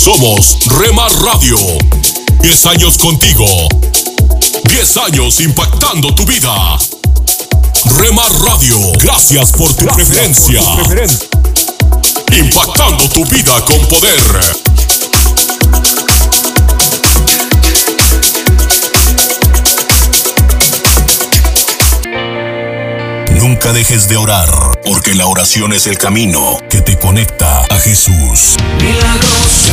Somos Remar Radio. 10 años contigo. 10 años impactando tu vida. Remar Radio, gracias por tu preferencia. Impactando tu vida con poder. Nunca dejes de orar, porque la oración es el camino que te conecta a Jesús. Milagroso,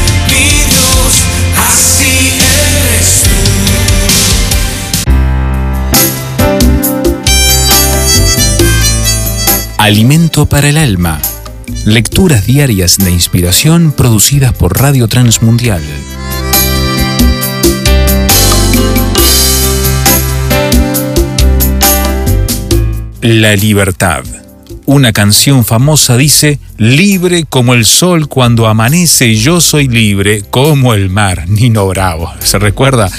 Alimento para el alma. Lecturas diarias de inspiración producidas por Radio Transmundial. La libertad. Una canción famosa dice, libre como el sol cuando amanece, yo soy libre como el mar. Nino Bravo. ¿Se recuerda?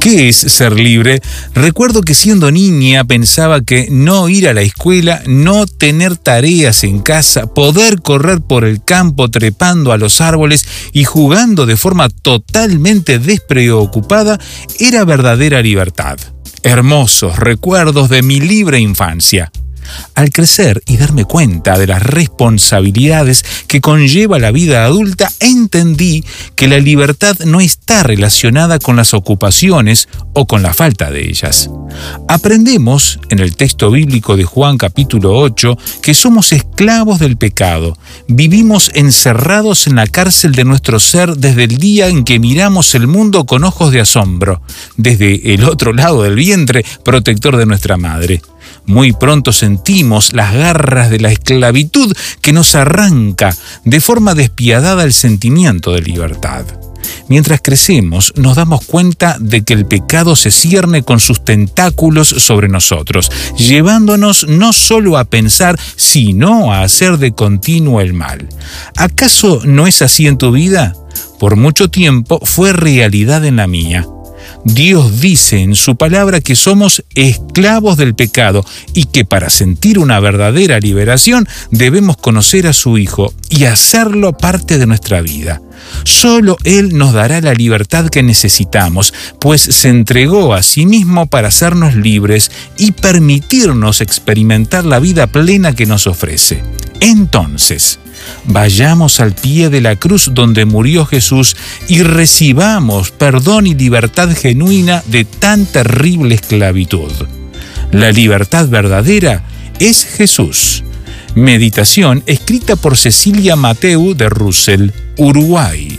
¿Qué es ser libre? Recuerdo que siendo niña pensaba que no ir a la escuela, no tener tareas en casa, poder correr por el campo trepando a los árboles y jugando de forma totalmente despreocupada era verdadera libertad. Hermosos recuerdos de mi libre infancia. Al crecer y darme cuenta de las responsabilidades que conlleva la vida adulta, entendí que la libertad no está relacionada con las ocupaciones o con la falta de ellas. Aprendemos en el texto bíblico de Juan capítulo 8 que somos esclavos del pecado, vivimos encerrados en la cárcel de nuestro ser desde el día en que miramos el mundo con ojos de asombro, desde el otro lado del vientre protector de nuestra madre. Muy pronto sentimos las garras de la esclavitud que nos arranca de forma despiadada el sentimiento de libertad. Mientras crecemos, nos damos cuenta de que el pecado se cierne con sus tentáculos sobre nosotros, llevándonos no solo a pensar, sino a hacer de continuo el mal. ¿Acaso no es así en tu vida? Por mucho tiempo fue realidad en la mía. Dios dice en su palabra que somos esclavos del pecado y que para sentir una verdadera liberación debemos conocer a su Hijo y hacerlo parte de nuestra vida. Solo Él nos dará la libertad que necesitamos, pues se entregó a sí mismo para hacernos libres y permitirnos experimentar la vida plena que nos ofrece. Entonces, vayamos al pie de la cruz donde murió Jesús y recibamos perdón y libertad genuina de tan terrible esclavitud. La libertad verdadera es Jesús. Meditación escrita por Cecilia Mateu de Russell, Uruguay.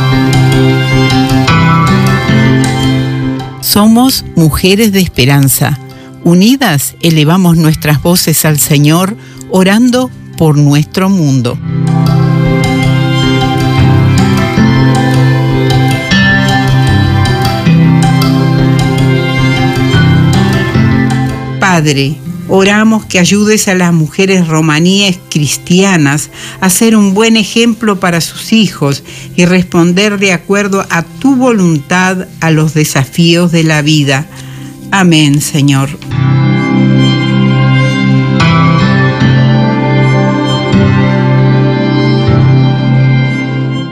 Somos mujeres de esperanza. Unidas elevamos nuestras voces al Señor, orando por nuestro mundo. Padre, oramos que ayudes a las mujeres romaníes cristianas a ser un buen ejemplo para sus hijos y responder de acuerdo a tu voluntad a los desafíos de la vida. Amén, Señor.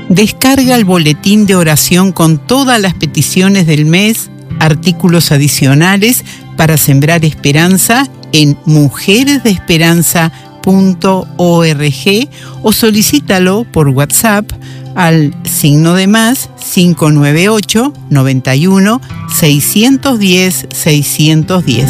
Descarga el boletín de oración con todas las peticiones del mes, artículos adicionales para sembrar esperanza en mujeresdeesperanza.org o solicítalo por WhatsApp al signo de más 598 91 610 610.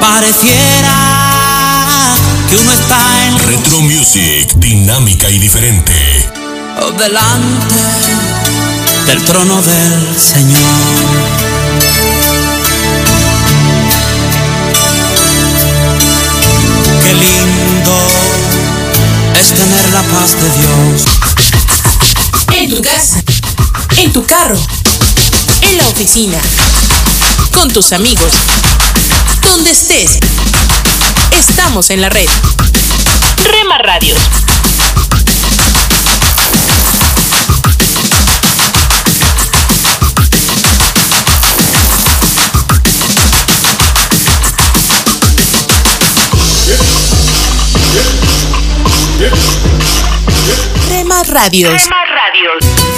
Pareciera que uno está en Retro Music, dinámica y diferente. delante del trono del Señor. Qué lindo es tener la paz de Dios. En tu casa, en tu carro, en la oficina, con tus amigos, donde estés. Estamos en la red. Rema Radios. Rema Radios.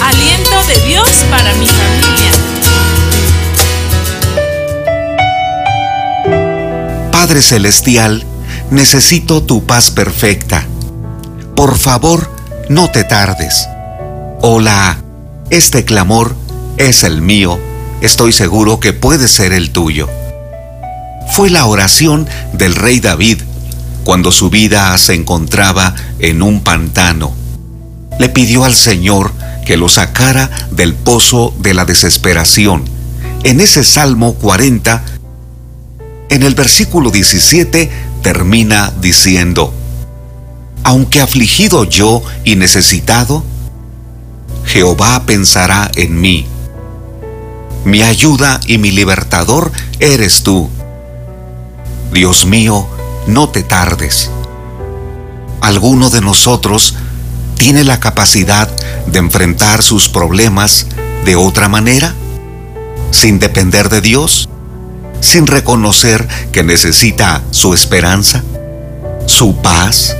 Aliento de Dios para mi familia. Padre Celestial, necesito tu paz perfecta. Por favor, no te tardes. Hola, este clamor es el mío. Estoy seguro que puede ser el tuyo. Fue la oración del rey David cuando su vida se encontraba en un pantano. Le pidió al Señor que lo sacara del pozo de la desesperación. En ese Salmo 40, en el versículo 17 termina diciendo, Aunque afligido yo y necesitado, Jehová pensará en mí. Mi ayuda y mi libertador eres tú. Dios mío, no te tardes. ¿Alguno de nosotros tiene la capacidad de enfrentar sus problemas de otra manera? ¿Sin depender de Dios? ¿Sin reconocer que necesita su esperanza, su paz,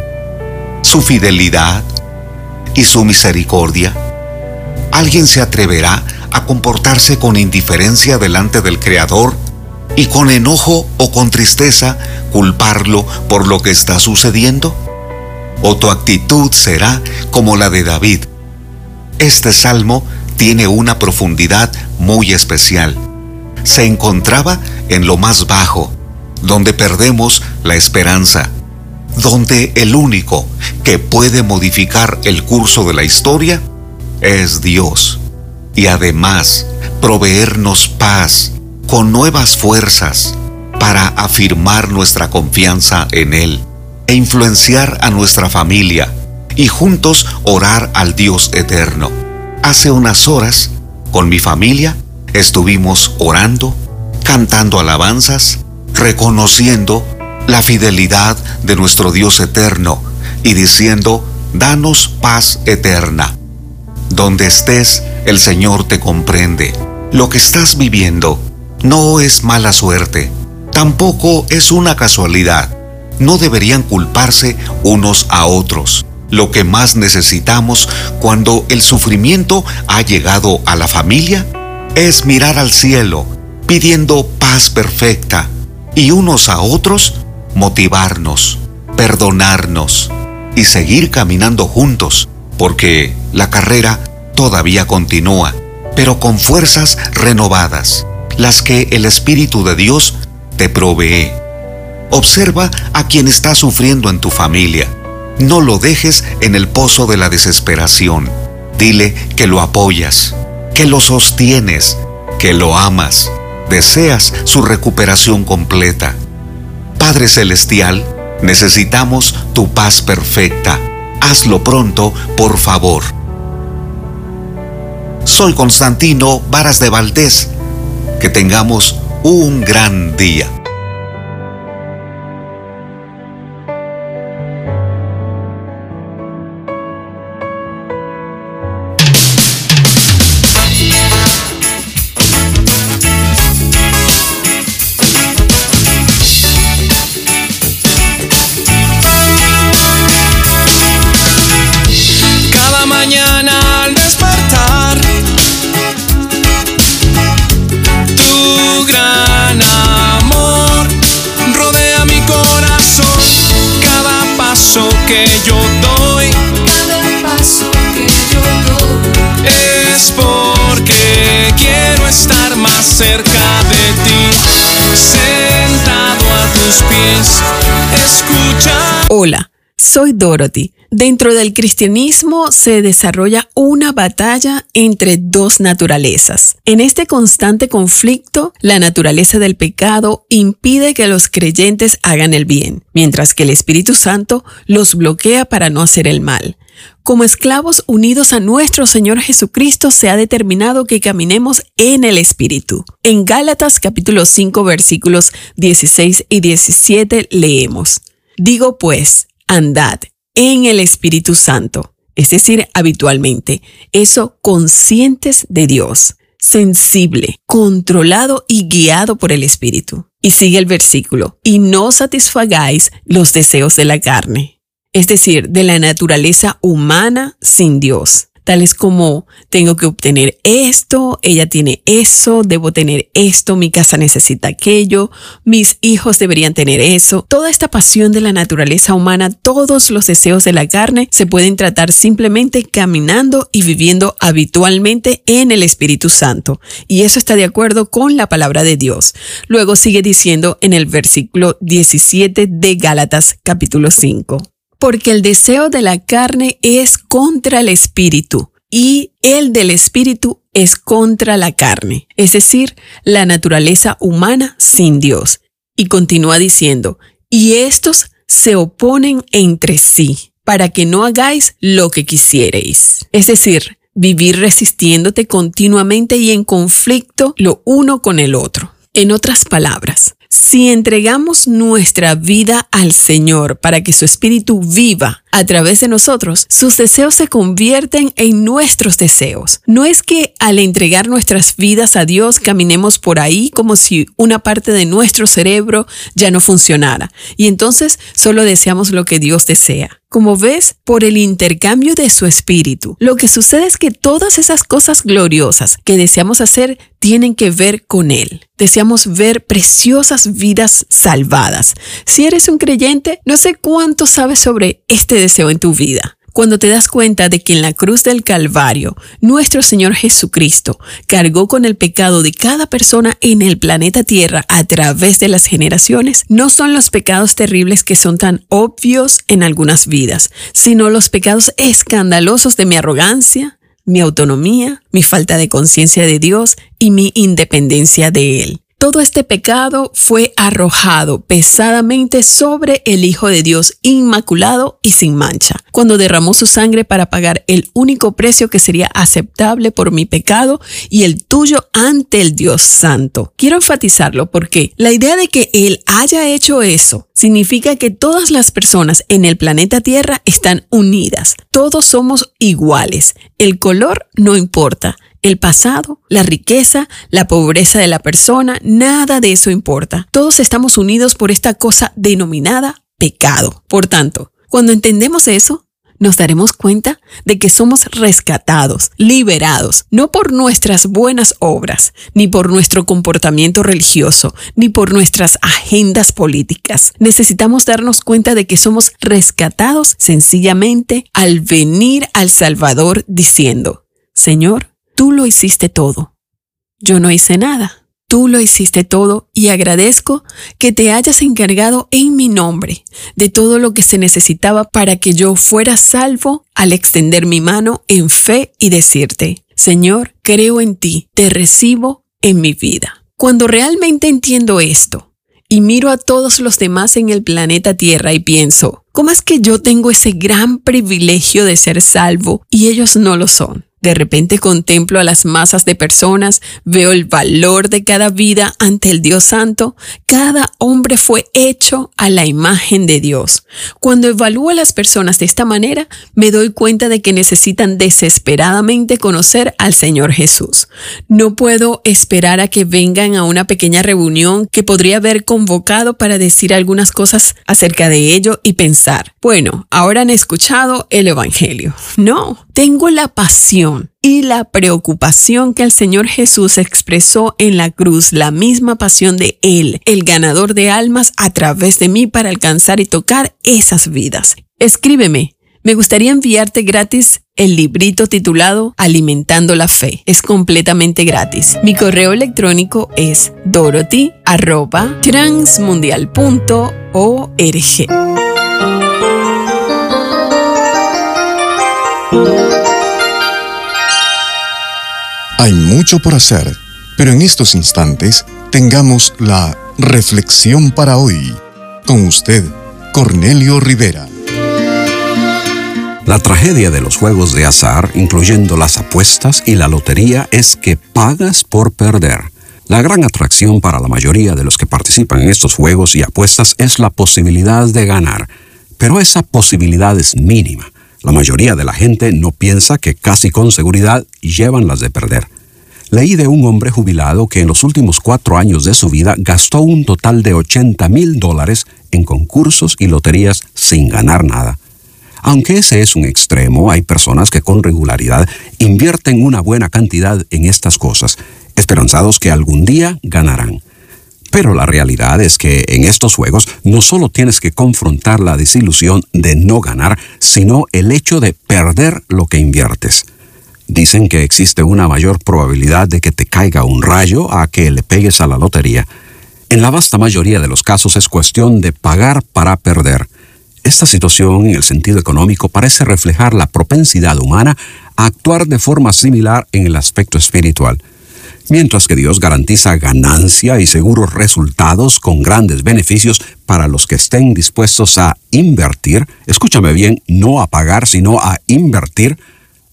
su fidelidad y su misericordia? ¿Alguien se atreverá a comportarse con indiferencia delante del Creador y con enojo o con tristeza culparlo por lo que está sucediendo? ¿O tu actitud será como la de David? Este salmo tiene una profundidad muy especial. Se encontraba en lo más bajo, donde perdemos la esperanza, donde el único que puede modificar el curso de la historia es Dios. Y además, proveernos paz con nuevas fuerzas para afirmar nuestra confianza en Él e influenciar a nuestra familia y juntos orar al Dios eterno. Hace unas horas, con mi familia, estuvimos orando, cantando alabanzas, reconociendo la fidelidad de nuestro Dios eterno y diciendo, danos paz eterna. Donde estés, el Señor te comprende. Lo que estás viviendo no es mala suerte, tampoco es una casualidad. No deberían culparse unos a otros. Lo que más necesitamos cuando el sufrimiento ha llegado a la familia es mirar al cielo pidiendo paz perfecta y unos a otros motivarnos, perdonarnos y seguir caminando juntos, porque la carrera todavía continúa, pero con fuerzas renovadas, las que el Espíritu de Dios te provee. Observa a quien está sufriendo en tu familia. No lo dejes en el pozo de la desesperación. Dile que lo apoyas, que lo sostienes, que lo amas, deseas su recuperación completa. Padre Celestial, necesitamos tu paz perfecta. Hazlo pronto, por favor. Soy Constantino Varas de Valdés. Que tengamos un gran día. Hola, soy Dorothy. Dentro del cristianismo se desarrolla una batalla entre dos naturalezas. En este constante conflicto, la naturaleza del pecado impide que los creyentes hagan el bien, mientras que el Espíritu Santo los bloquea para no hacer el mal. Como esclavos unidos a nuestro Señor Jesucristo se ha determinado que caminemos en el Espíritu. En Gálatas capítulo 5 versículos 16 y 17 leemos, Digo pues, andad en el Espíritu Santo, es decir, habitualmente, eso conscientes de Dios, sensible, controlado y guiado por el Espíritu. Y sigue el versículo, y no satisfagáis los deseos de la carne, es decir, de la naturaleza humana sin Dios tales como tengo que obtener esto, ella tiene eso, debo tener esto, mi casa necesita aquello, mis hijos deberían tener eso. Toda esta pasión de la naturaleza humana, todos los deseos de la carne se pueden tratar simplemente caminando y viviendo habitualmente en el Espíritu Santo. Y eso está de acuerdo con la palabra de Dios. Luego sigue diciendo en el versículo 17 de Gálatas capítulo 5 porque el deseo de la carne es contra el espíritu y el del espíritu es contra la carne, es decir, la naturaleza humana sin Dios. Y continúa diciendo, y estos se oponen entre sí para que no hagáis lo que quisierais. Es decir, vivir resistiéndote continuamente y en conflicto lo uno con el otro. En otras palabras, si entregamos nuestra vida al Señor para que su Espíritu viva a través de nosotros, sus deseos se convierten en nuestros deseos. No es que al entregar nuestras vidas a Dios caminemos por ahí como si una parte de nuestro cerebro ya no funcionara y entonces solo deseamos lo que Dios desea. Como ves, por el intercambio de su espíritu, lo que sucede es que todas esas cosas gloriosas que deseamos hacer tienen que ver con Él. Deseamos ver preciosas vidas salvadas. Si eres un creyente, no sé cuánto sabes sobre este deseo en tu vida cuando te das cuenta de que en la cruz del Calvario nuestro Señor Jesucristo cargó con el pecado de cada persona en el planeta Tierra a través de las generaciones, no son los pecados terribles que son tan obvios en algunas vidas, sino los pecados escandalosos de mi arrogancia, mi autonomía, mi falta de conciencia de Dios y mi independencia de Él. Todo este pecado fue arrojado pesadamente sobre el Hijo de Dios inmaculado y sin mancha, cuando derramó su sangre para pagar el único precio que sería aceptable por mi pecado y el tuyo ante el Dios Santo. Quiero enfatizarlo porque la idea de que Él haya hecho eso significa que todas las personas en el planeta Tierra están unidas. Todos somos iguales. El color no importa el pasado, la riqueza, la pobreza de la persona, nada de eso importa. Todos estamos unidos por esta cosa denominada pecado. Por tanto, cuando entendemos eso, nos daremos cuenta de que somos rescatados, liberados, no por nuestras buenas obras, ni por nuestro comportamiento religioso, ni por nuestras agendas políticas. Necesitamos darnos cuenta de que somos rescatados sencillamente al venir al Salvador diciendo, Señor, Tú lo hiciste todo. Yo no hice nada. Tú lo hiciste todo y agradezco que te hayas encargado en mi nombre de todo lo que se necesitaba para que yo fuera salvo al extender mi mano en fe y decirte, Señor, creo en ti, te recibo en mi vida. Cuando realmente entiendo esto y miro a todos los demás en el planeta Tierra y pienso, ¿cómo es que yo tengo ese gran privilegio de ser salvo y ellos no lo son? De repente contemplo a las masas de personas, veo el valor de cada vida ante el Dios Santo. Cada hombre fue hecho a la imagen de Dios. Cuando evalúo a las personas de esta manera, me doy cuenta de que necesitan desesperadamente conocer al Señor Jesús. No puedo esperar a que vengan a una pequeña reunión que podría haber convocado para decir algunas cosas acerca de ello y pensar, bueno, ahora han escuchado el Evangelio. No, tengo la pasión y la preocupación que el Señor Jesús expresó en la cruz, la misma pasión de Él, el ganador de almas, a través de mí para alcanzar y tocar esas vidas. Escríbeme. Me gustaría enviarte gratis el librito titulado Alimentando la Fe. Es completamente gratis. Mi correo electrónico es dorothy.transmundial.org. Hay mucho por hacer, pero en estos instantes tengamos la reflexión para hoy. Con usted, Cornelio Rivera. La tragedia de los juegos de azar, incluyendo las apuestas y la lotería, es que pagas por perder. La gran atracción para la mayoría de los que participan en estos juegos y apuestas es la posibilidad de ganar, pero esa posibilidad es mínima. La mayoría de la gente no piensa que casi con seguridad llevan las de perder. Leí de un hombre jubilado que en los últimos cuatro años de su vida gastó un total de 80 mil dólares en concursos y loterías sin ganar nada. Aunque ese es un extremo, hay personas que con regularidad invierten una buena cantidad en estas cosas, esperanzados que algún día ganarán. Pero la realidad es que en estos juegos no solo tienes que confrontar la desilusión de no ganar, sino el hecho de perder lo que inviertes. Dicen que existe una mayor probabilidad de que te caiga un rayo a que le pegues a la lotería. En la vasta mayoría de los casos es cuestión de pagar para perder. Esta situación en el sentido económico parece reflejar la propensidad humana a actuar de forma similar en el aspecto espiritual. Mientras que Dios garantiza ganancia y seguros resultados con grandes beneficios para los que estén dispuestos a invertir, escúchame bien, no a pagar, sino a invertir,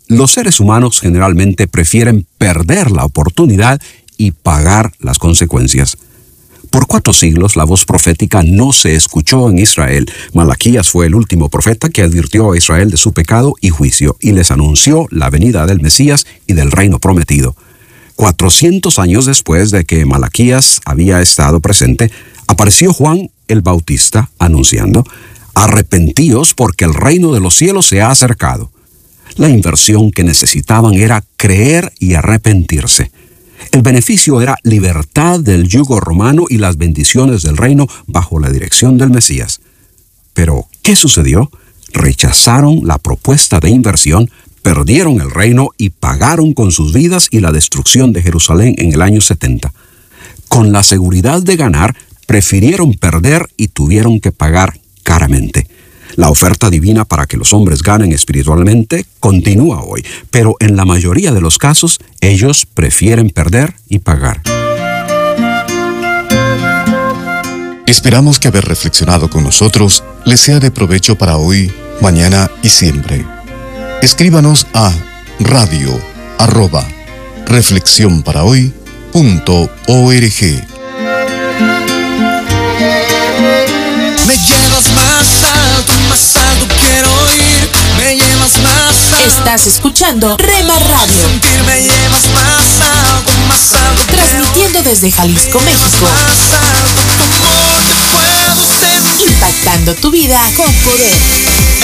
los seres humanos generalmente prefieren perder la oportunidad y pagar las consecuencias. Por cuatro siglos la voz profética no se escuchó en Israel. Malaquías fue el último profeta que advirtió a Israel de su pecado y juicio y les anunció la venida del Mesías y del reino prometido. Cuatrocientos años después de que Malaquías había estado presente, apareció Juan el Bautista anunciando, Arrepentíos porque el reino de los cielos se ha acercado. La inversión que necesitaban era creer y arrepentirse. El beneficio era libertad del yugo romano y las bendiciones del reino bajo la dirección del Mesías. Pero, ¿qué sucedió? Rechazaron la propuesta de inversión, perdieron el reino y pagaron con sus vidas y la destrucción de Jerusalén en el año 70. Con la seguridad de ganar, prefirieron perder y tuvieron que pagar caramente. La oferta divina para que los hombres ganen espiritualmente continúa hoy, pero en la mayoría de los casos ellos prefieren perder y pagar. Esperamos que haber reflexionado con nosotros les sea de provecho para hoy, mañana y siempre. Escríbanos a radio arroba reflexión para hoy punto org. Estás escuchando Rema Radio. Transmitiendo desde Jalisco, México. Impactando tu vida con poder.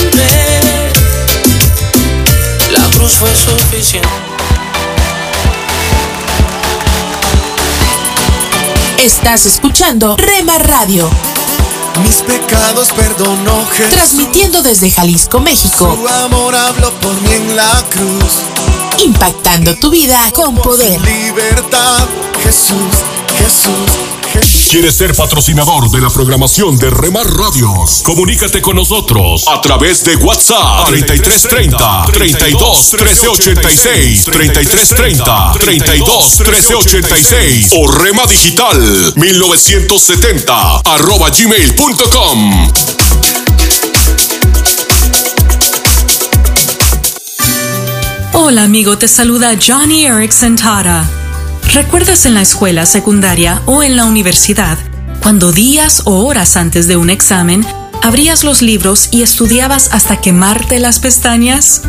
Fue suficiente. Estás escuchando Rema Radio. mis pecados perdonó Jesús. Transmitiendo desde Jalisco, México. Su amor habló por mí en la cruz. Impactando tu vida con poder. Libertad, Jesús, Jesús. ¿Quieres ser patrocinador de la programación de Remar Radios? Comunícate con nosotros a través de WhatsApp 3330 32 1386 3330 32 1386 o Rema Digital 1970 arroba gmail.com. Hola amigo, te saluda Johnny Erickson Tara. ¿Recuerdas en la escuela secundaria o en la universidad cuando días o horas antes de un examen abrías los libros y estudiabas hasta quemarte las pestañas?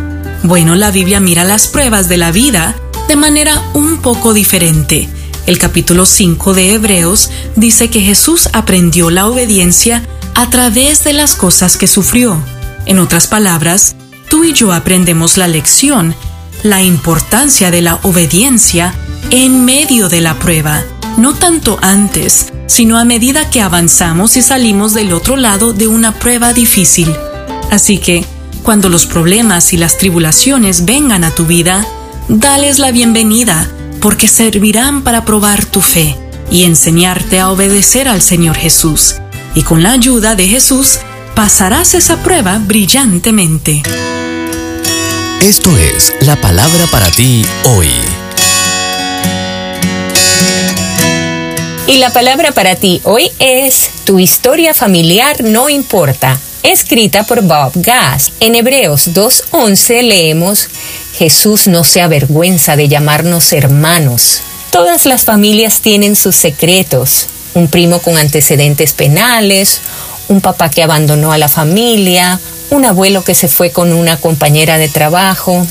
Bueno, la Biblia mira las pruebas de la vida de manera un poco diferente. El capítulo 5 de Hebreos dice que Jesús aprendió la obediencia a través de las cosas que sufrió. En otras palabras, tú y yo aprendemos la lección, la importancia de la obediencia en medio de la prueba, no tanto antes, sino a medida que avanzamos y salimos del otro lado de una prueba difícil. Así que, cuando los problemas y las tribulaciones vengan a tu vida, dales la bienvenida, porque servirán para probar tu fe y enseñarte a obedecer al Señor Jesús. Y con la ayuda de Jesús, pasarás esa prueba brillantemente. Esto es la palabra para ti hoy. Y la palabra para ti hoy es Tu historia familiar no importa, escrita por Bob Gass. En Hebreos 2.11 leemos, Jesús no se avergüenza de llamarnos hermanos. Todas las familias tienen sus secretos. Un primo con antecedentes penales, un papá que abandonó a la familia, un abuelo que se fue con una compañera de trabajo.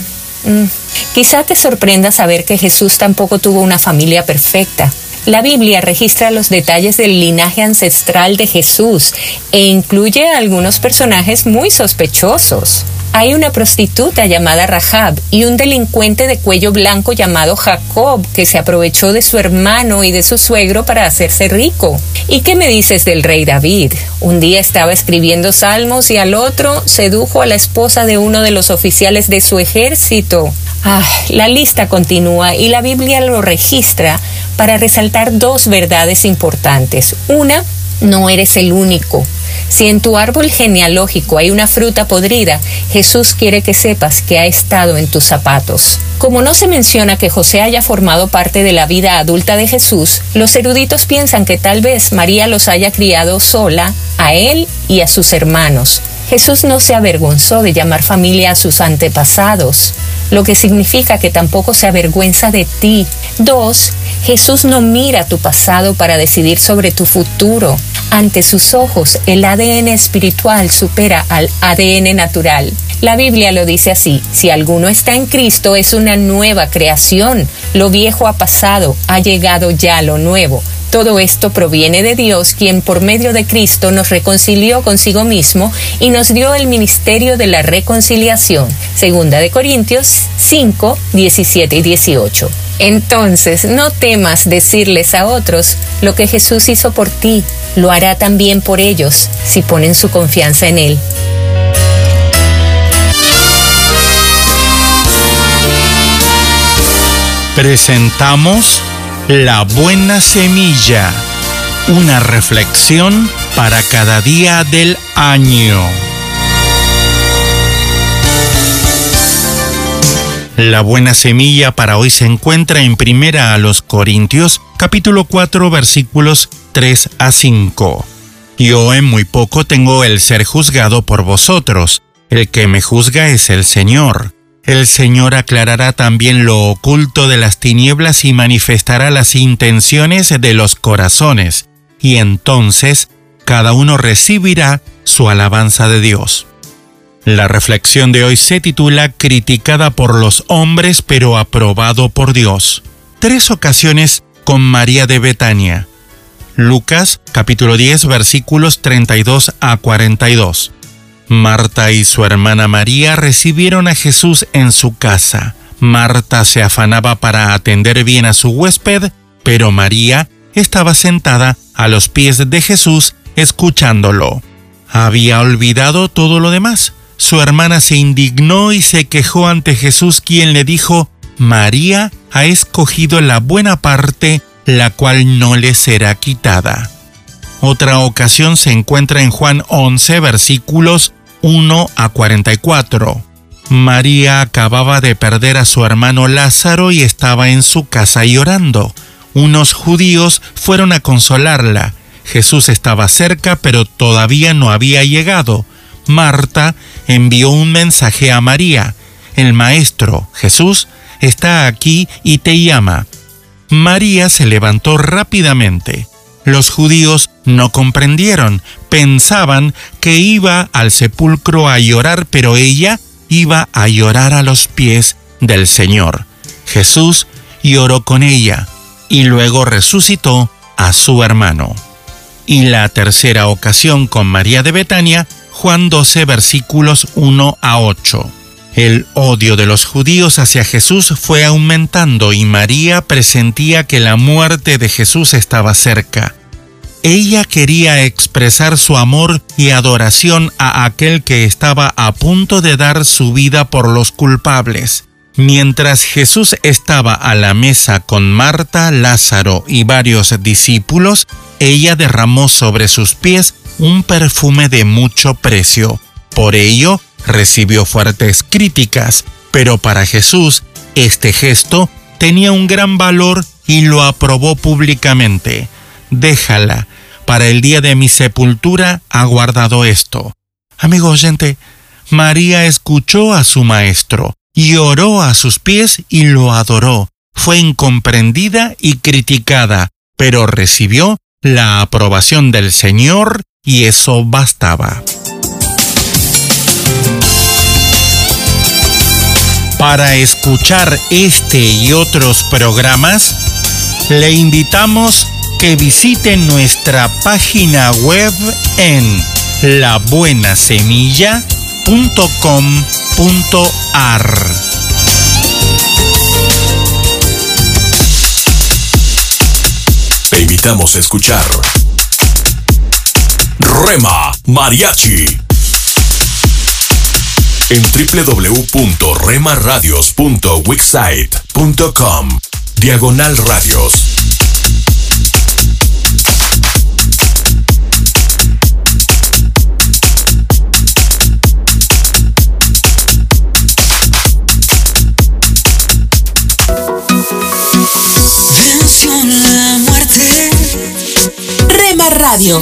Mm, Quizá te sorprenda saber que Jesús tampoco tuvo una familia perfecta. La Biblia registra los detalles del linaje ancestral de Jesús e incluye a algunos personajes muy sospechosos. Hay una prostituta llamada Rahab y un delincuente de cuello blanco llamado Jacob que se aprovechó de su hermano y de su suegro para hacerse rico. ¿Y qué me dices del rey David? Un día estaba escribiendo salmos y al otro sedujo a la esposa de uno de los oficiales de su ejército. Ah, la lista continúa y la Biblia lo registra para resaltar dos verdades importantes. Una, no eres el único. Si en tu árbol genealógico hay una fruta podrida, Jesús quiere que sepas que ha estado en tus zapatos. Como no se menciona que José haya formado parte de la vida adulta de Jesús, los eruditos piensan que tal vez María los haya criado sola, a él y a sus hermanos. Jesús no se avergonzó de llamar familia a sus antepasados, lo que significa que tampoco se avergüenza de ti. Dos, Jesús no mira tu pasado para decidir sobre tu futuro. Ante sus ojos, el ADN espiritual supera al ADN natural. La Biblia lo dice así, si alguno está en Cristo es una nueva creación, lo viejo ha pasado, ha llegado ya lo nuevo. Todo esto proviene de Dios, quien por medio de Cristo nos reconcilió consigo mismo y nos dio el ministerio de la reconciliación. Segunda de Corintios 5, 17 y 18. Entonces, no temas decirles a otros lo que Jesús hizo por ti, lo hará también por ellos si ponen su confianza en Él. Presentamos La Buena Semilla, una reflexión para cada día del año. La buena semilla para hoy se encuentra en Primera a los Corintios, capítulo 4, versículos 3 a 5. Yo en muy poco tengo el ser juzgado por vosotros. El que me juzga es el Señor. El Señor aclarará también lo oculto de las tinieblas y manifestará las intenciones de los corazones, y entonces cada uno recibirá su alabanza de Dios. La reflexión de hoy se titula Criticada por los hombres pero aprobado por Dios. Tres ocasiones con María de Betania. Lucas capítulo 10 versículos 32 a 42. Marta y su hermana María recibieron a Jesús en su casa. Marta se afanaba para atender bien a su huésped, pero María estaba sentada a los pies de Jesús escuchándolo. Había olvidado todo lo demás. Su hermana se indignó y se quejó ante Jesús, quien le dijo, María ha escogido la buena parte, la cual no le será quitada. Otra ocasión se encuentra en Juan 11, versículos 1 a 44. María acababa de perder a su hermano Lázaro y estaba en su casa llorando. Unos judíos fueron a consolarla. Jesús estaba cerca, pero todavía no había llegado. Marta envió un mensaje a María. El Maestro, Jesús, está aquí y te llama. María se levantó rápidamente. Los judíos no comprendieron, pensaban que iba al sepulcro a llorar, pero ella iba a llorar a los pies del Señor. Jesús lloró con ella y luego resucitó a su hermano. Y la tercera ocasión con María de Betania, Juan 12 versículos 1 a 8. El odio de los judíos hacia Jesús fue aumentando y María presentía que la muerte de Jesús estaba cerca. Ella quería expresar su amor y adoración a aquel que estaba a punto de dar su vida por los culpables. Mientras Jesús estaba a la mesa con Marta, Lázaro y varios discípulos, ella derramó sobre sus pies un perfume de mucho precio. Por ello, recibió fuertes críticas, pero para Jesús este gesto tenía un gran valor y lo aprobó públicamente. Déjala, para el día de mi sepultura ha guardado esto. Amigo oyente, María escuchó a su maestro, y oró a sus pies y lo adoró. Fue incomprendida y criticada, pero recibió la aprobación del Señor y eso bastaba. Para escuchar este y otros programas, le invitamos que visite nuestra página web en labuenasemilla.com.ar. Te invitamos a escuchar Rema Mariachi en www.remaradios.wixsite.com Diagonal Radios. Venció la muerte. Rema Radio.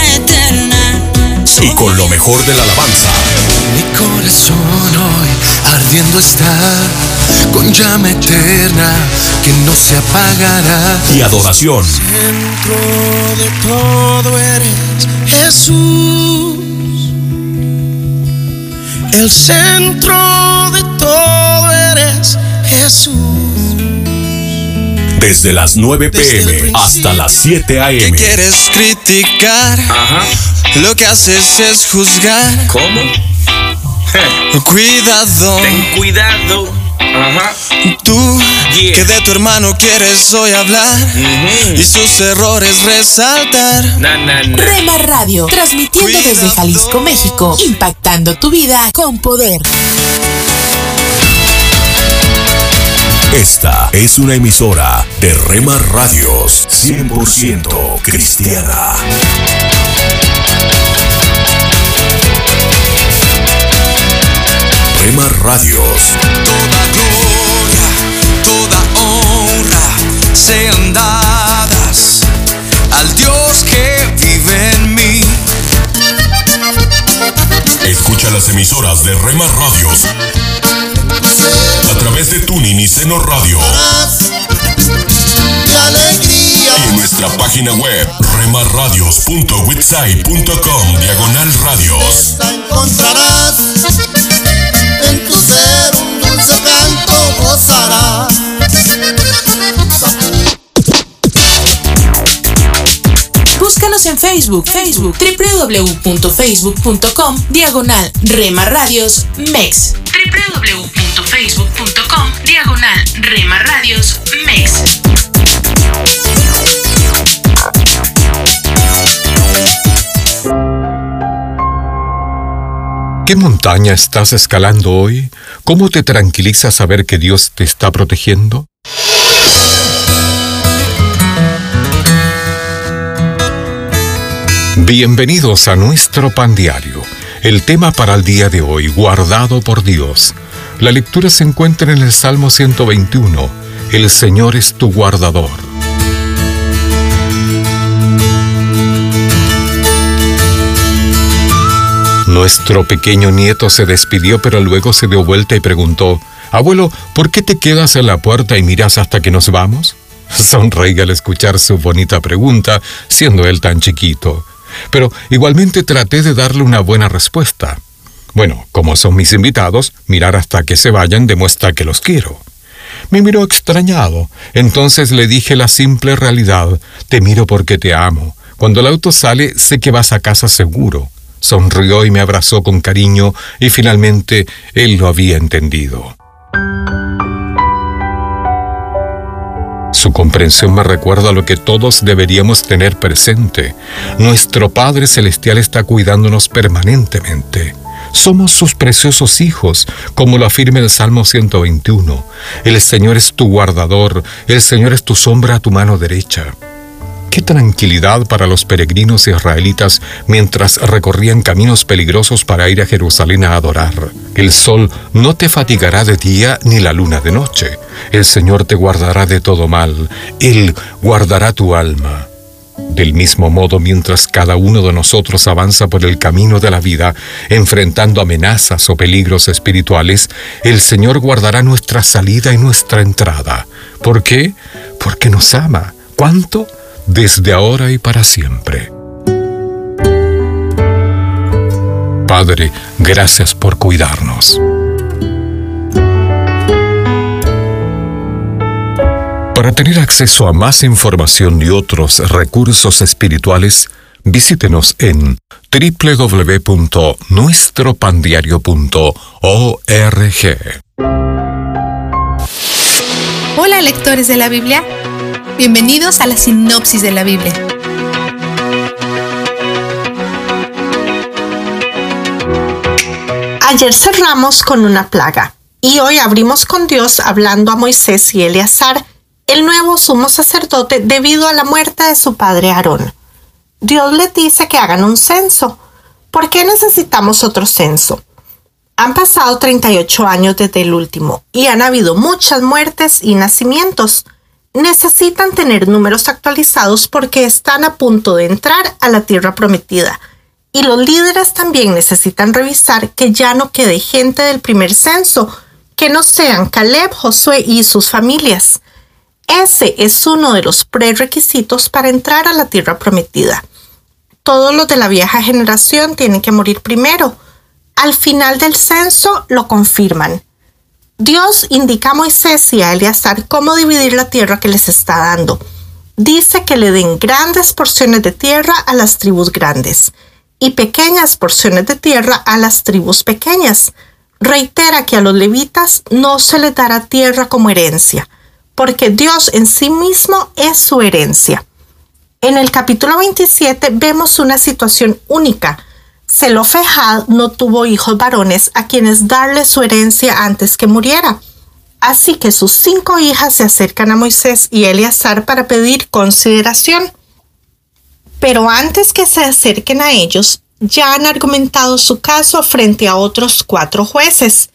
Y con lo mejor de la alabanza. Mi corazón hoy ardiendo está con llama eterna que no se apagará. Y adoración. Dentro de todo eres Jesús. El centro de todo eres Jesús. Desde las 9 p.m. hasta las 7 a.m. Quieres criticar, lo que haces es juzgar. ¿Cómo? Cuidado. Ten cuidado. Ajá. Tú, Yeah. que de tu hermano quieres hoy hablar y sus errores resaltar. Na, na, na. Rema Radio, transmitiendo desde Jalisco, México, impactando tu vida con poder. Esta es una emisora de Rema Radios 100% cristiana. Rema Radios. Toda gloria, toda honra sean dadas al Dios que vive en mí. Escucha las emisoras de Rema Radios a través de Tuning y Seno Radio Y en nuestra nuestra página web remarradios.witsai.com diagonal radios. Encontrarás en tu ser un dulce canto gozarás. Búscanos en Facebook, Facebook, www.facebook.com, diagonal Rema Radios MEX. www.facebook.com, diagonal Rema Radios MEX. ¿Qué montaña estás escalando hoy? ¿Cómo te tranquiliza saber que Dios te está protegiendo? Bienvenidos a nuestro pan diario. El tema para el día de hoy, guardado por Dios. La lectura se encuentra en el Salmo 121. El Señor es tu guardador. Nuestro pequeño nieto se despidió, pero luego se dio vuelta y preguntó, Abuelo, ¿por qué te quedas en la puerta y miras hasta que nos vamos? Sonreí al escuchar su bonita pregunta, siendo él tan chiquito. Pero igualmente traté de darle una buena respuesta. Bueno, como son mis invitados, mirar hasta que se vayan demuestra que los quiero. Me miró extrañado. Entonces le dije la simple realidad. Te miro porque te amo. Cuando el auto sale, sé que vas a casa seguro. Sonrió y me abrazó con cariño y finalmente él lo había entendido. Comprensión me recuerda lo que todos deberíamos tener presente. Nuestro Padre Celestial está cuidándonos permanentemente. Somos sus preciosos hijos, como lo afirma el Salmo 121. El Señor es tu guardador, el Señor es tu sombra a tu mano derecha. Qué tranquilidad para los peregrinos israelitas mientras recorrían caminos peligrosos para ir a Jerusalén a adorar. El sol no te fatigará de día ni la luna de noche. El Señor te guardará de todo mal. Él guardará tu alma. Del mismo modo, mientras cada uno de nosotros avanza por el camino de la vida, enfrentando amenazas o peligros espirituales, el Señor guardará nuestra salida y nuestra entrada. ¿Por qué? Porque nos ama. ¿Cuánto? Desde ahora y para siempre. Padre, gracias por cuidarnos. Para tener acceso a más información y otros recursos espirituales, visítenos en www.nuestropandiario.org. Hola lectores de la Biblia. Bienvenidos a la sinopsis de la Biblia. Ayer cerramos con una plaga y hoy abrimos con Dios hablando a Moisés y Eleazar, el nuevo sumo sacerdote, debido a la muerte de su padre Aarón. Dios les dice que hagan un censo. ¿Por qué necesitamos otro censo? Han pasado 38 años desde el último y han habido muchas muertes y nacimientos necesitan tener números actualizados porque están a punto de entrar a la tierra prometida. Y los líderes también necesitan revisar que ya no quede gente del primer censo, que no sean Caleb, Josué y sus familias. Ese es uno de los prerequisitos para entrar a la tierra prometida. Todos los de la vieja generación tienen que morir primero. Al final del censo lo confirman. Dios indica a Moisés y a Eleazar cómo dividir la tierra que les está dando. Dice que le den grandes porciones de tierra a las tribus grandes y pequeñas porciones de tierra a las tribus pequeñas. Reitera que a los levitas no se les dará tierra como herencia, porque Dios en sí mismo es su herencia. En el capítulo 27 vemos una situación única Zelofejad no tuvo hijos varones a quienes darle su herencia antes que muriera. Así que sus cinco hijas se acercan a Moisés y Eleazar para pedir consideración. Pero antes que se acerquen a ellos, ya han argumentado su caso frente a otros cuatro jueces.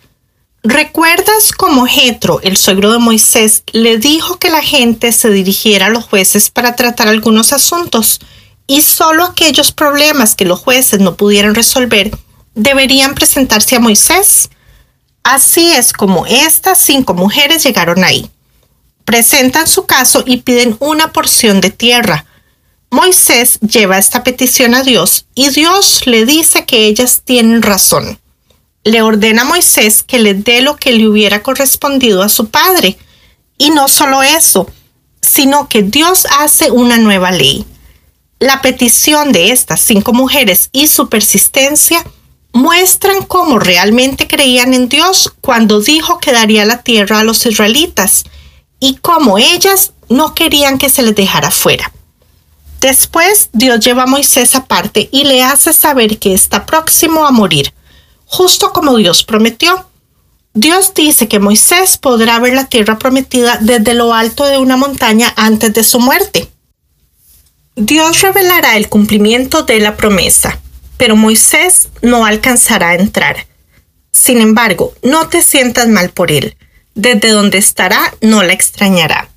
¿Recuerdas cómo Jetro, el suegro de Moisés, le dijo que la gente se dirigiera a los jueces para tratar algunos asuntos? Y solo aquellos problemas que los jueces no pudieran resolver deberían presentarse a Moisés. Así es como estas cinco mujeres llegaron ahí. Presentan su caso y piden una porción de tierra. Moisés lleva esta petición a Dios y Dios le dice que ellas tienen razón. Le ordena a Moisés que le dé lo que le hubiera correspondido a su padre. Y no solo eso, sino que Dios hace una nueva ley. La petición de estas cinco mujeres y su persistencia muestran cómo realmente creían en Dios cuando dijo que daría la tierra a los israelitas y cómo ellas no querían que se les dejara fuera. Después Dios lleva a Moisés aparte y le hace saber que está próximo a morir, justo como Dios prometió. Dios dice que Moisés podrá ver la tierra prometida desde lo alto de una montaña antes de su muerte. Dios revelará el cumplimiento de la promesa, pero Moisés no alcanzará a entrar. Sin embargo, no te sientas mal por él. Desde donde estará no la extrañará.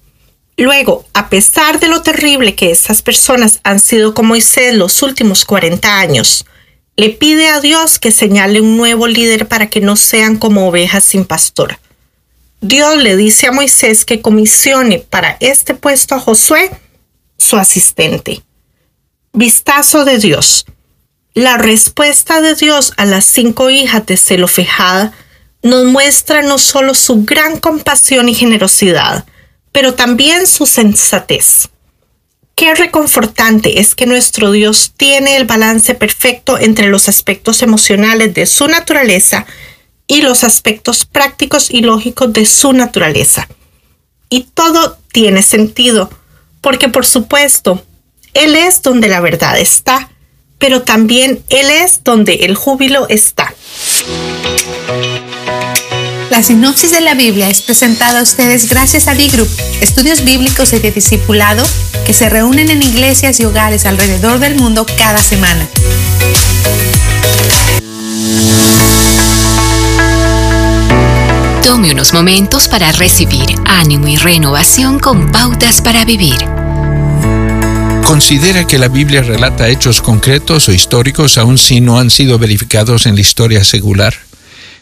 Luego, a pesar de lo terrible que esas personas han sido con Moisés los últimos 40 años, le pide a Dios que señale un nuevo líder para que no sean como ovejas sin pastor. Dios le dice a Moisés que comisione para este puesto a Josué su asistente. Vistazo de Dios. La respuesta de Dios a las cinco hijas de Zelofejada nos muestra no solo su gran compasión y generosidad, pero también su sensatez. Qué reconfortante es que nuestro Dios tiene el balance perfecto entre los aspectos emocionales de su naturaleza y los aspectos prácticos y lógicos de su naturaleza. Y todo tiene sentido porque por supuesto, Él es donde la verdad está, pero también Él es donde el júbilo está. La sinopsis de la Biblia es presentada a ustedes gracias a D-Group, estudios bíblicos y de discipulado que se reúnen en iglesias y hogares alrededor del mundo cada semana. Unos momentos para recibir ánimo y renovación con pautas para vivir. Considera que la Biblia relata hechos concretos o históricos aun si no han sido verificados en la historia secular.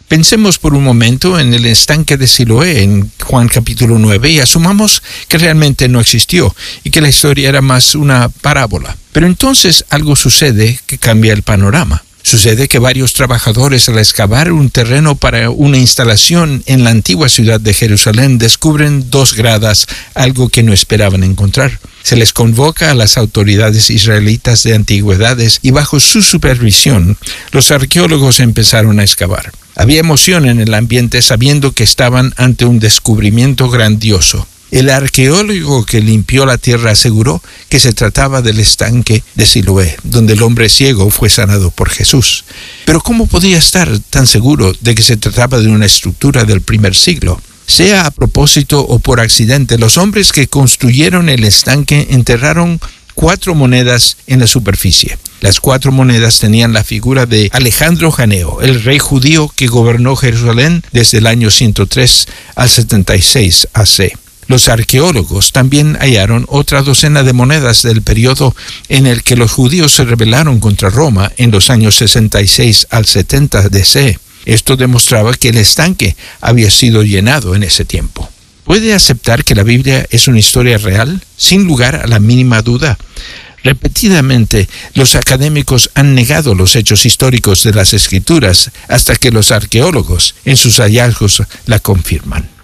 Pensemos por un momento en el estanque de Siloé en Juan capítulo 9 y asumamos que realmente no existió y que la historia era más una parábola. Pero entonces algo sucede que cambia el panorama. Sucede que varios trabajadores al excavar un terreno para una instalación en la antigua ciudad de Jerusalén descubren dos gradas, algo que no esperaban encontrar. Se les convoca a las autoridades israelitas de antigüedades y bajo su supervisión los arqueólogos empezaron a excavar. Había emoción en el ambiente sabiendo que estaban ante un descubrimiento grandioso. El arqueólogo que limpió la tierra aseguró que se trataba del estanque de Siloé, donde el hombre ciego fue sanado por Jesús. Pero ¿cómo podía estar tan seguro de que se trataba de una estructura del primer siglo? Sea a propósito o por accidente, los hombres que construyeron el estanque enterraron cuatro monedas en la superficie. Las cuatro monedas tenían la figura de Alejandro Janeo, el rey judío que gobernó Jerusalén desde el año 103 al 76 AC. Los arqueólogos también hallaron otra docena de monedas del periodo en el que los judíos se rebelaron contra Roma en los años 66 al 70 DC. Esto demostraba que el estanque había sido llenado en ese tiempo. ¿Puede aceptar que la Biblia es una historia real? Sin lugar a la mínima duda. Repetidamente, los académicos han negado los hechos históricos de las escrituras hasta que los arqueólogos en sus hallazgos la confirman.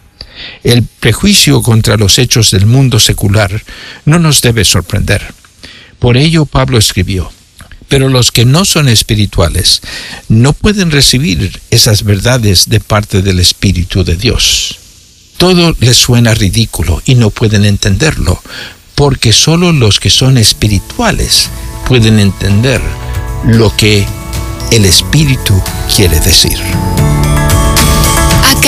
El prejuicio contra los hechos del mundo secular no nos debe sorprender. Por ello Pablo escribió, pero los que no son espirituales no pueden recibir esas verdades de parte del Espíritu de Dios. Todo les suena ridículo y no pueden entenderlo, porque solo los que son espirituales pueden entender lo que el Espíritu quiere decir.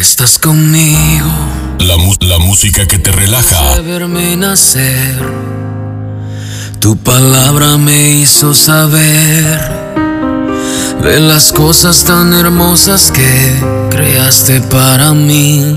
Estás conmigo. La, la música que te relaja. verme nacer. Tu palabra me hizo saber de las cosas tan hermosas que creaste para mí.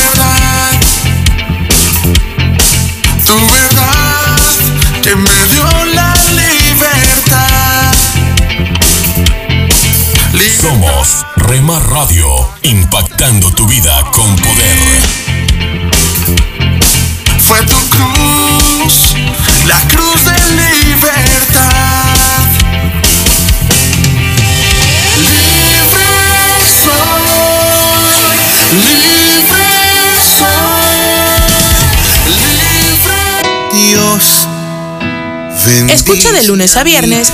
Somos Rema Radio, impactando tu vida con poder. Fue tu cruz, la cruz de libertad. Libre soy, libre soy, libre. Dios, Escucha de lunes a viernes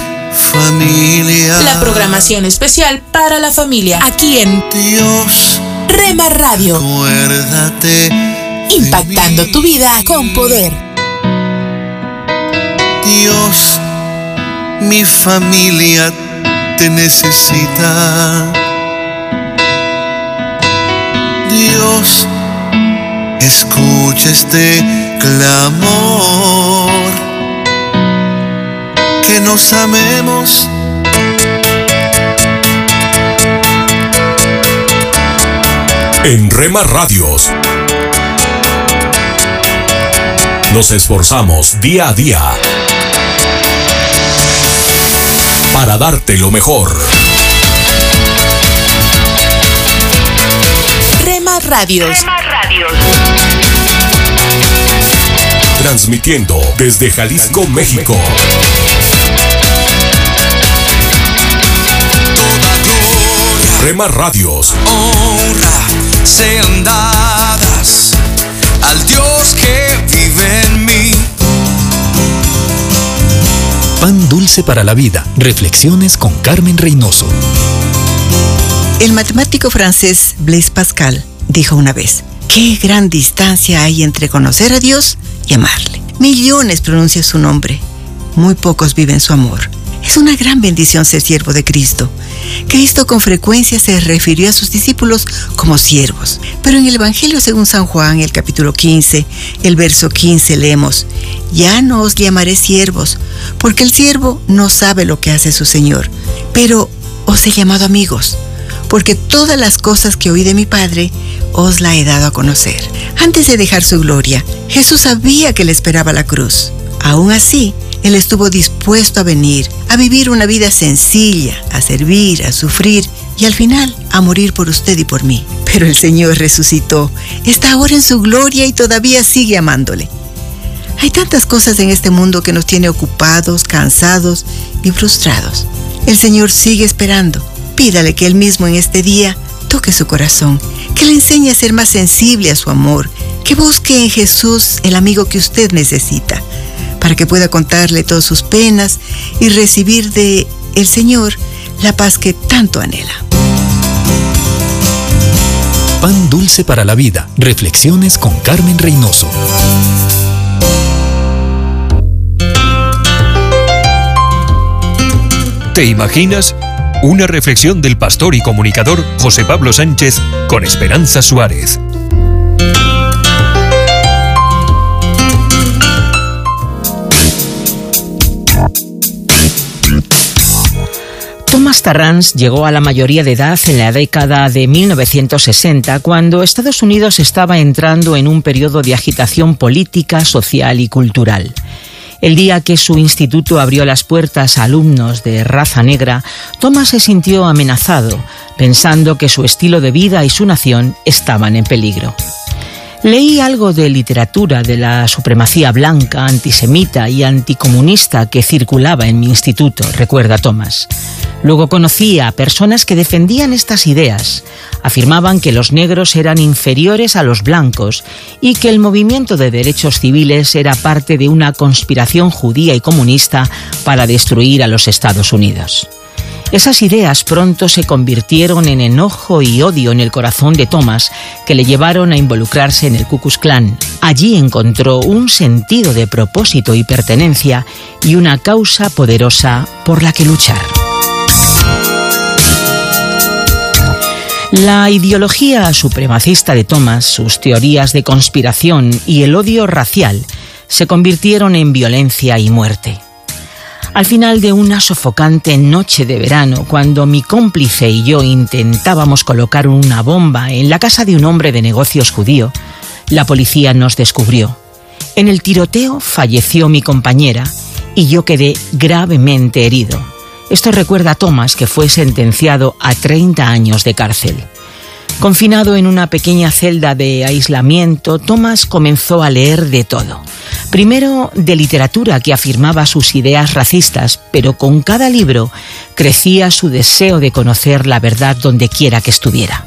familia. la programación especial para la familia aquí en Dios, Rema Radio, acuérdate. impactando tu vida con poder. Dios, mi familia te necesita. Dios, escucha este clamor. Que nos amemos. En Rema Radios. Nos esforzamos día a día para darte lo mejor. Rema Radios. Transmitiendo desde Jalisco, México. Rema Radios. honra sean dadas al Dios que vive en mí. Pan dulce para la vida. Reflexiones con Carmen Reynoso. El matemático francés Blaise Pascal dijo una vez, qué gran distancia hay entre conocer a Dios y amarle. Millones pronuncian su nombre, muy pocos viven su amor. Es una gran bendición ser siervo de Cristo. Cristo con frecuencia se refirió a sus discípulos como siervos. Pero en el Evangelio según San Juan, el capítulo 15, el verso 15 leemos, Ya no os llamaré siervos, porque el siervo no sabe lo que hace su Señor, pero os he llamado amigos, porque todas las cosas que oí de mi Padre os la he dado a conocer. Antes de dejar su gloria, Jesús sabía que le esperaba la cruz. Aún así, Él estuvo dispuesto a venir, a vivir una vida sencilla, a servir, a sufrir y al final a morir por usted y por mí. Pero el Señor resucitó, está ahora en su gloria y todavía sigue amándole. Hay tantas cosas en este mundo que nos tiene ocupados, cansados y frustrados. El Señor sigue esperando. Pídale que Él mismo en este día toque su corazón, que le enseñe a ser más sensible a su amor, que busque en Jesús el amigo que usted necesita, para que pueda contarle todas sus penas y recibir de el Señor la paz que tanto anhela. Pan dulce para la vida. Reflexiones con Carmen Reynoso. ¿Te imaginas? Una reflexión del pastor y comunicador José Pablo Sánchez con Esperanza Suárez. Thomas Tarrant llegó a la mayoría de edad en la década de 1960, cuando Estados Unidos estaba entrando en un periodo de agitación política, social y cultural. El día que su instituto abrió las puertas a alumnos de raza negra, Thomas se sintió amenazado, pensando que su estilo de vida y su nación estaban en peligro. Leí algo de literatura de la supremacía blanca, antisemita y anticomunista que circulaba en mi instituto, recuerda Thomas. Luego conocí a personas que defendían estas ideas. Afirmaban que los negros eran inferiores a los blancos y que el movimiento de derechos civiles era parte de una conspiración judía y comunista para destruir a los Estados Unidos. Esas ideas pronto se convirtieron en enojo y odio en el corazón de Thomas, que le llevaron a involucrarse en el Ku Klux Klan. Allí encontró un sentido de propósito y pertenencia y una causa poderosa por la que luchar. La ideología supremacista de Thomas, sus teorías de conspiración y el odio racial se convirtieron en violencia y muerte. Al final de una sofocante noche de verano, cuando mi cómplice y yo intentábamos colocar una bomba en la casa de un hombre de negocios judío, la policía nos descubrió. En el tiroteo falleció mi compañera y yo quedé gravemente herido. Esto recuerda a Thomas, que fue sentenciado a 30 años de cárcel. Confinado en una pequeña celda de aislamiento, Thomas comenzó a leer de todo. Primero de literatura que afirmaba sus ideas racistas, pero con cada libro crecía su deseo de conocer la verdad donde quiera que estuviera.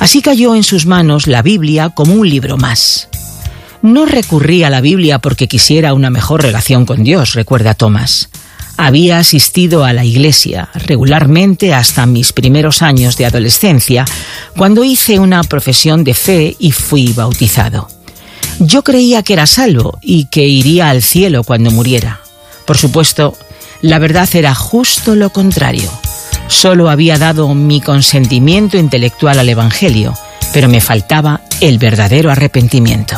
Así cayó en sus manos la Biblia como un libro más. No recurrí a la Biblia porque quisiera una mejor relación con Dios, recuerda Thomas. Había asistido a la iglesia regularmente hasta mis primeros años de adolescencia, cuando hice una profesión de fe y fui bautizado. Yo creía que era salvo y que iría al cielo cuando muriera. Por supuesto, la verdad era justo lo contrario. Solo había dado mi consentimiento intelectual al Evangelio, pero me faltaba el verdadero arrepentimiento.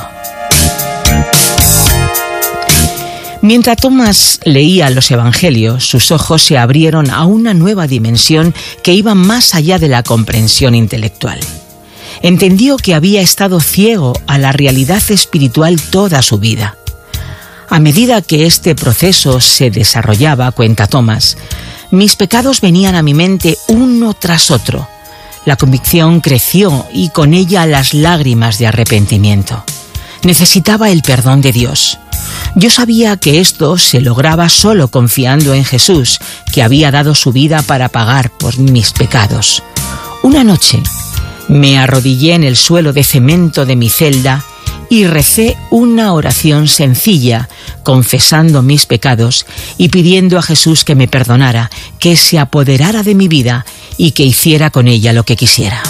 Mientras Tomás leía los Evangelios, sus ojos se abrieron a una nueva dimensión que iba más allá de la comprensión intelectual. Entendió que había estado ciego a la realidad espiritual toda su vida. A medida que este proceso se desarrollaba, cuenta Tomás, mis pecados venían a mi mente uno tras otro. La convicción creció y con ella las lágrimas de arrepentimiento. Necesitaba el perdón de Dios. Yo sabía que esto se lograba solo confiando en Jesús, que había dado su vida para pagar por mis pecados. Una noche me arrodillé en el suelo de cemento de mi celda y recé una oración sencilla, confesando mis pecados y pidiendo a Jesús que me perdonara, que se apoderara de mi vida y que hiciera con ella lo que quisiera.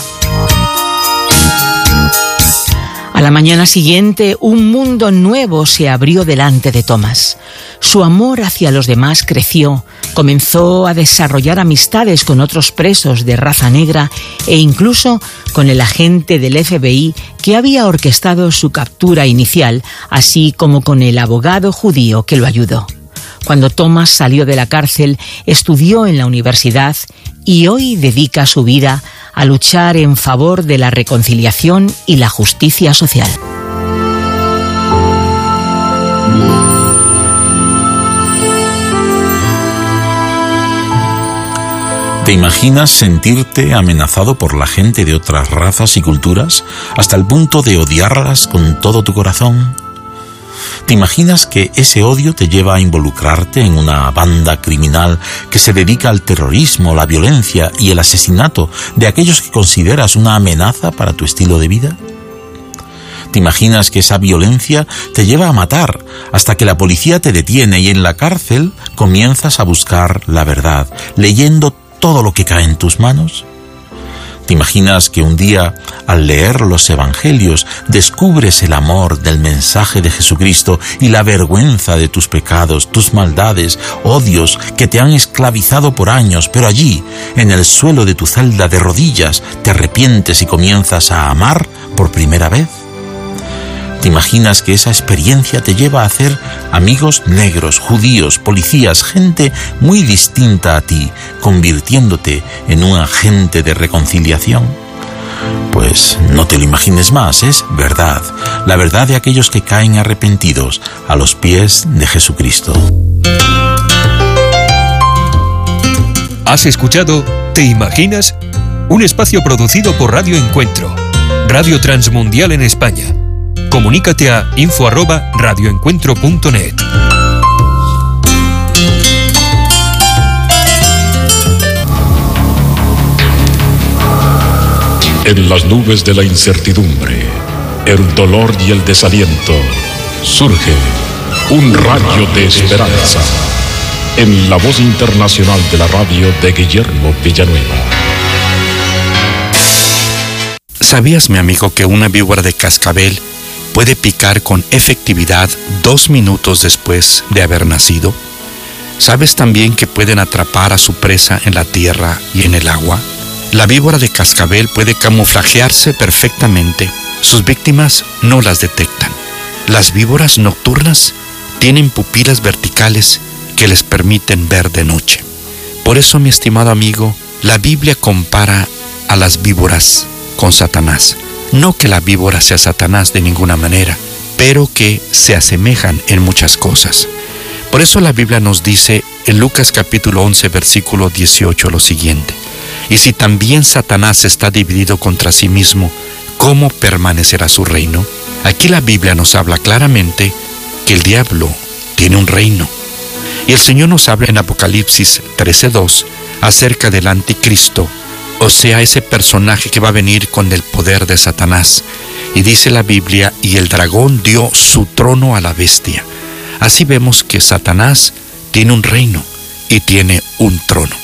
A la mañana siguiente, un mundo nuevo se abrió delante de Thomas. Su amor hacia los demás creció, comenzó a desarrollar amistades con otros presos de raza negra e incluso con el agente del FBI que había orquestado su captura inicial, así como con el abogado judío que lo ayudó. Cuando Thomas salió de la cárcel, estudió en la universidad y hoy dedica su vida a luchar en favor de la reconciliación y la justicia social. ¿Te imaginas sentirte amenazado por la gente de otras razas y culturas hasta el punto de odiarlas con todo tu corazón? ¿Te imaginas que ese odio te lleva a involucrarte en una banda criminal que se dedica al terrorismo, la violencia y el asesinato de aquellos que consideras una amenaza para tu estilo de vida? ¿Te imaginas que esa violencia te lleva a matar hasta que la policía te detiene y en la cárcel comienzas a buscar la verdad, leyendo todo lo que cae en tus manos? ¿Te imaginas que un día, al leer los Evangelios, descubres el amor del mensaje de Jesucristo y la vergüenza de tus pecados, tus maldades, odios que te han esclavizado por años, pero allí, en el suelo de tu celda de rodillas, te arrepientes y comienzas a amar por primera vez? ¿Te imaginas que esa experiencia te lleva a hacer amigos negros, judíos, policías, gente muy distinta a ti, convirtiéndote en un agente de reconciliación? Pues no te lo imagines más, es verdad, la verdad de aquellos que caen arrepentidos a los pies de Jesucristo. ¿Has escuchado Te Imaginas? Un espacio producido por Radio Encuentro, Radio Transmundial en España. Comunícate a info@radioencuentro.net. En las nubes de la incertidumbre, el dolor y el desaliento, surge un rayo de esperanza en la voz internacional de la radio de Guillermo Villanueva. ¿Sabías, mi amigo, que una víbora de cascabel puede picar con efectividad dos minutos después de haber nacido? ¿Sabes también que pueden atrapar a su presa en la tierra y en el agua? La víbora de cascabel puede camuflajearse perfectamente. Sus víctimas no las detectan. Las víboras nocturnas tienen pupilas verticales que les permiten ver de noche. Por eso, mi estimado amigo, la Biblia compara a las víboras con Satanás. No que la víbora sea Satanás de ninguna manera, pero que se asemejan en muchas cosas. Por eso la Biblia nos dice en Lucas capítulo 11 versículo 18 lo siguiente. Y si también Satanás está dividido contra sí mismo, ¿cómo permanecerá su reino? Aquí la Biblia nos habla claramente que el diablo tiene un reino. Y el Señor nos habla en Apocalipsis 13:2 acerca del anticristo, o sea, ese personaje que va a venir con el poder de Satanás. Y dice la Biblia, y el dragón dio su trono a la bestia. Así vemos que Satanás tiene un reino y tiene un trono.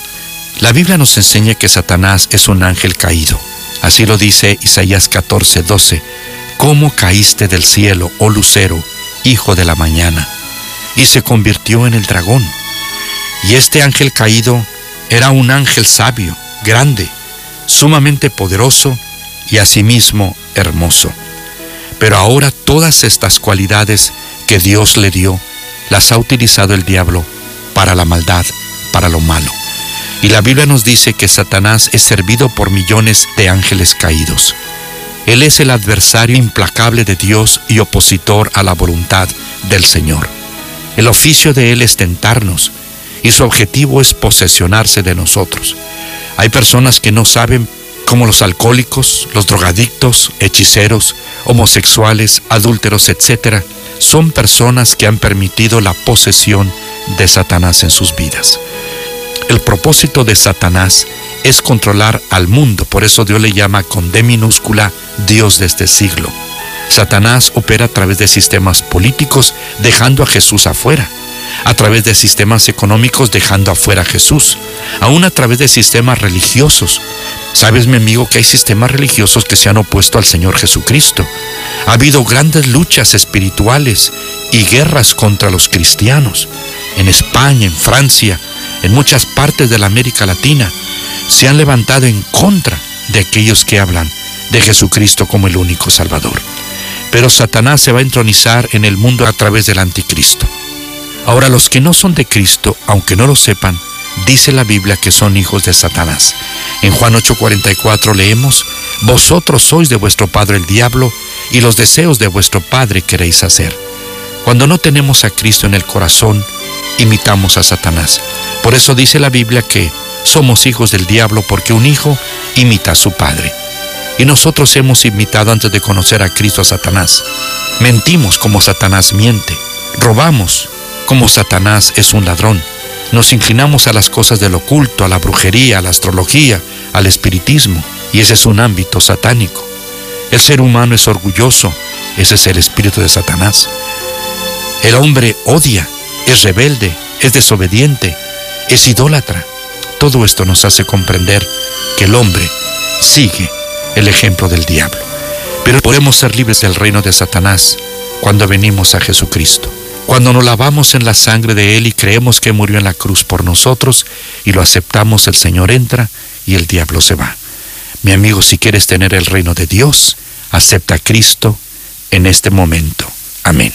La Biblia nos enseña que Satanás es un ángel caído. Así lo dice Isaías 14, 12. ¿Cómo caíste del cielo, oh lucero, hijo de la mañana? Y se convirtió en el dragón. Y este ángel caído era un ángel sabio, grande, sumamente poderoso y asimismo hermoso. Pero ahora todas estas cualidades que Dios le dio, las ha utilizado el diablo para la maldad, para lo malo. Y la Biblia nos dice que Satanás es servido por millones de ángeles caídos. Él es el adversario implacable de Dios y opositor a la voluntad del Señor. El oficio de Él es tentarnos y su objetivo es posesionarse de nosotros. Hay personas que no saben como los alcohólicos, los drogadictos, hechiceros, homosexuales, adúlteros, etc., son personas que han permitido la posesión de Satanás en sus vidas. El propósito de Satanás es controlar al mundo, por eso Dios le llama con D minúscula Dios de este siglo. Satanás opera a través de sistemas políticos dejando a Jesús afuera, a través de sistemas económicos dejando afuera a Jesús, aún a través de sistemas religiosos. Sabes, mi amigo, que hay sistemas religiosos que se han opuesto al Señor Jesucristo. Ha habido grandes luchas espirituales y guerras contra los cristianos. En España, en Francia, en muchas partes de la América Latina, se han levantado en contra de aquellos que hablan de Jesucristo como el único Salvador. Pero Satanás se va a entronizar en el mundo a través del anticristo. Ahora los que no son de Cristo, aunque no lo sepan, dice la Biblia que son hijos de Satanás. En Juan 8:44 leemos, Vosotros sois de vuestro padre el diablo, y los deseos de vuestro padre queréis hacer. Cuando no tenemos a Cristo en el corazón, imitamos a Satanás. Por eso dice la Biblia que somos hijos del diablo porque un hijo imita a su padre. Y nosotros hemos imitado antes de conocer a Cristo a Satanás. Mentimos como Satanás miente. Robamos como Satanás es un ladrón. Nos inclinamos a las cosas del oculto, a la brujería, a la astrología, al espiritismo. Y ese es un ámbito satánico. El ser humano es orgulloso. Ese es el espíritu de Satanás. El hombre odia, es rebelde, es desobediente, es idólatra. Todo esto nos hace comprender que el hombre sigue el ejemplo del diablo. Pero podemos ser libres del reino de Satanás cuando venimos a Jesucristo. Cuando nos lavamos en la sangre de Él y creemos que murió en la cruz por nosotros y lo aceptamos, el Señor entra y el diablo se va. Mi amigo, si quieres tener el reino de Dios, acepta a Cristo en este momento. Amén.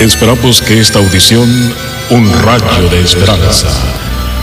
Esperamos que esta audición, un rayo de esperanza,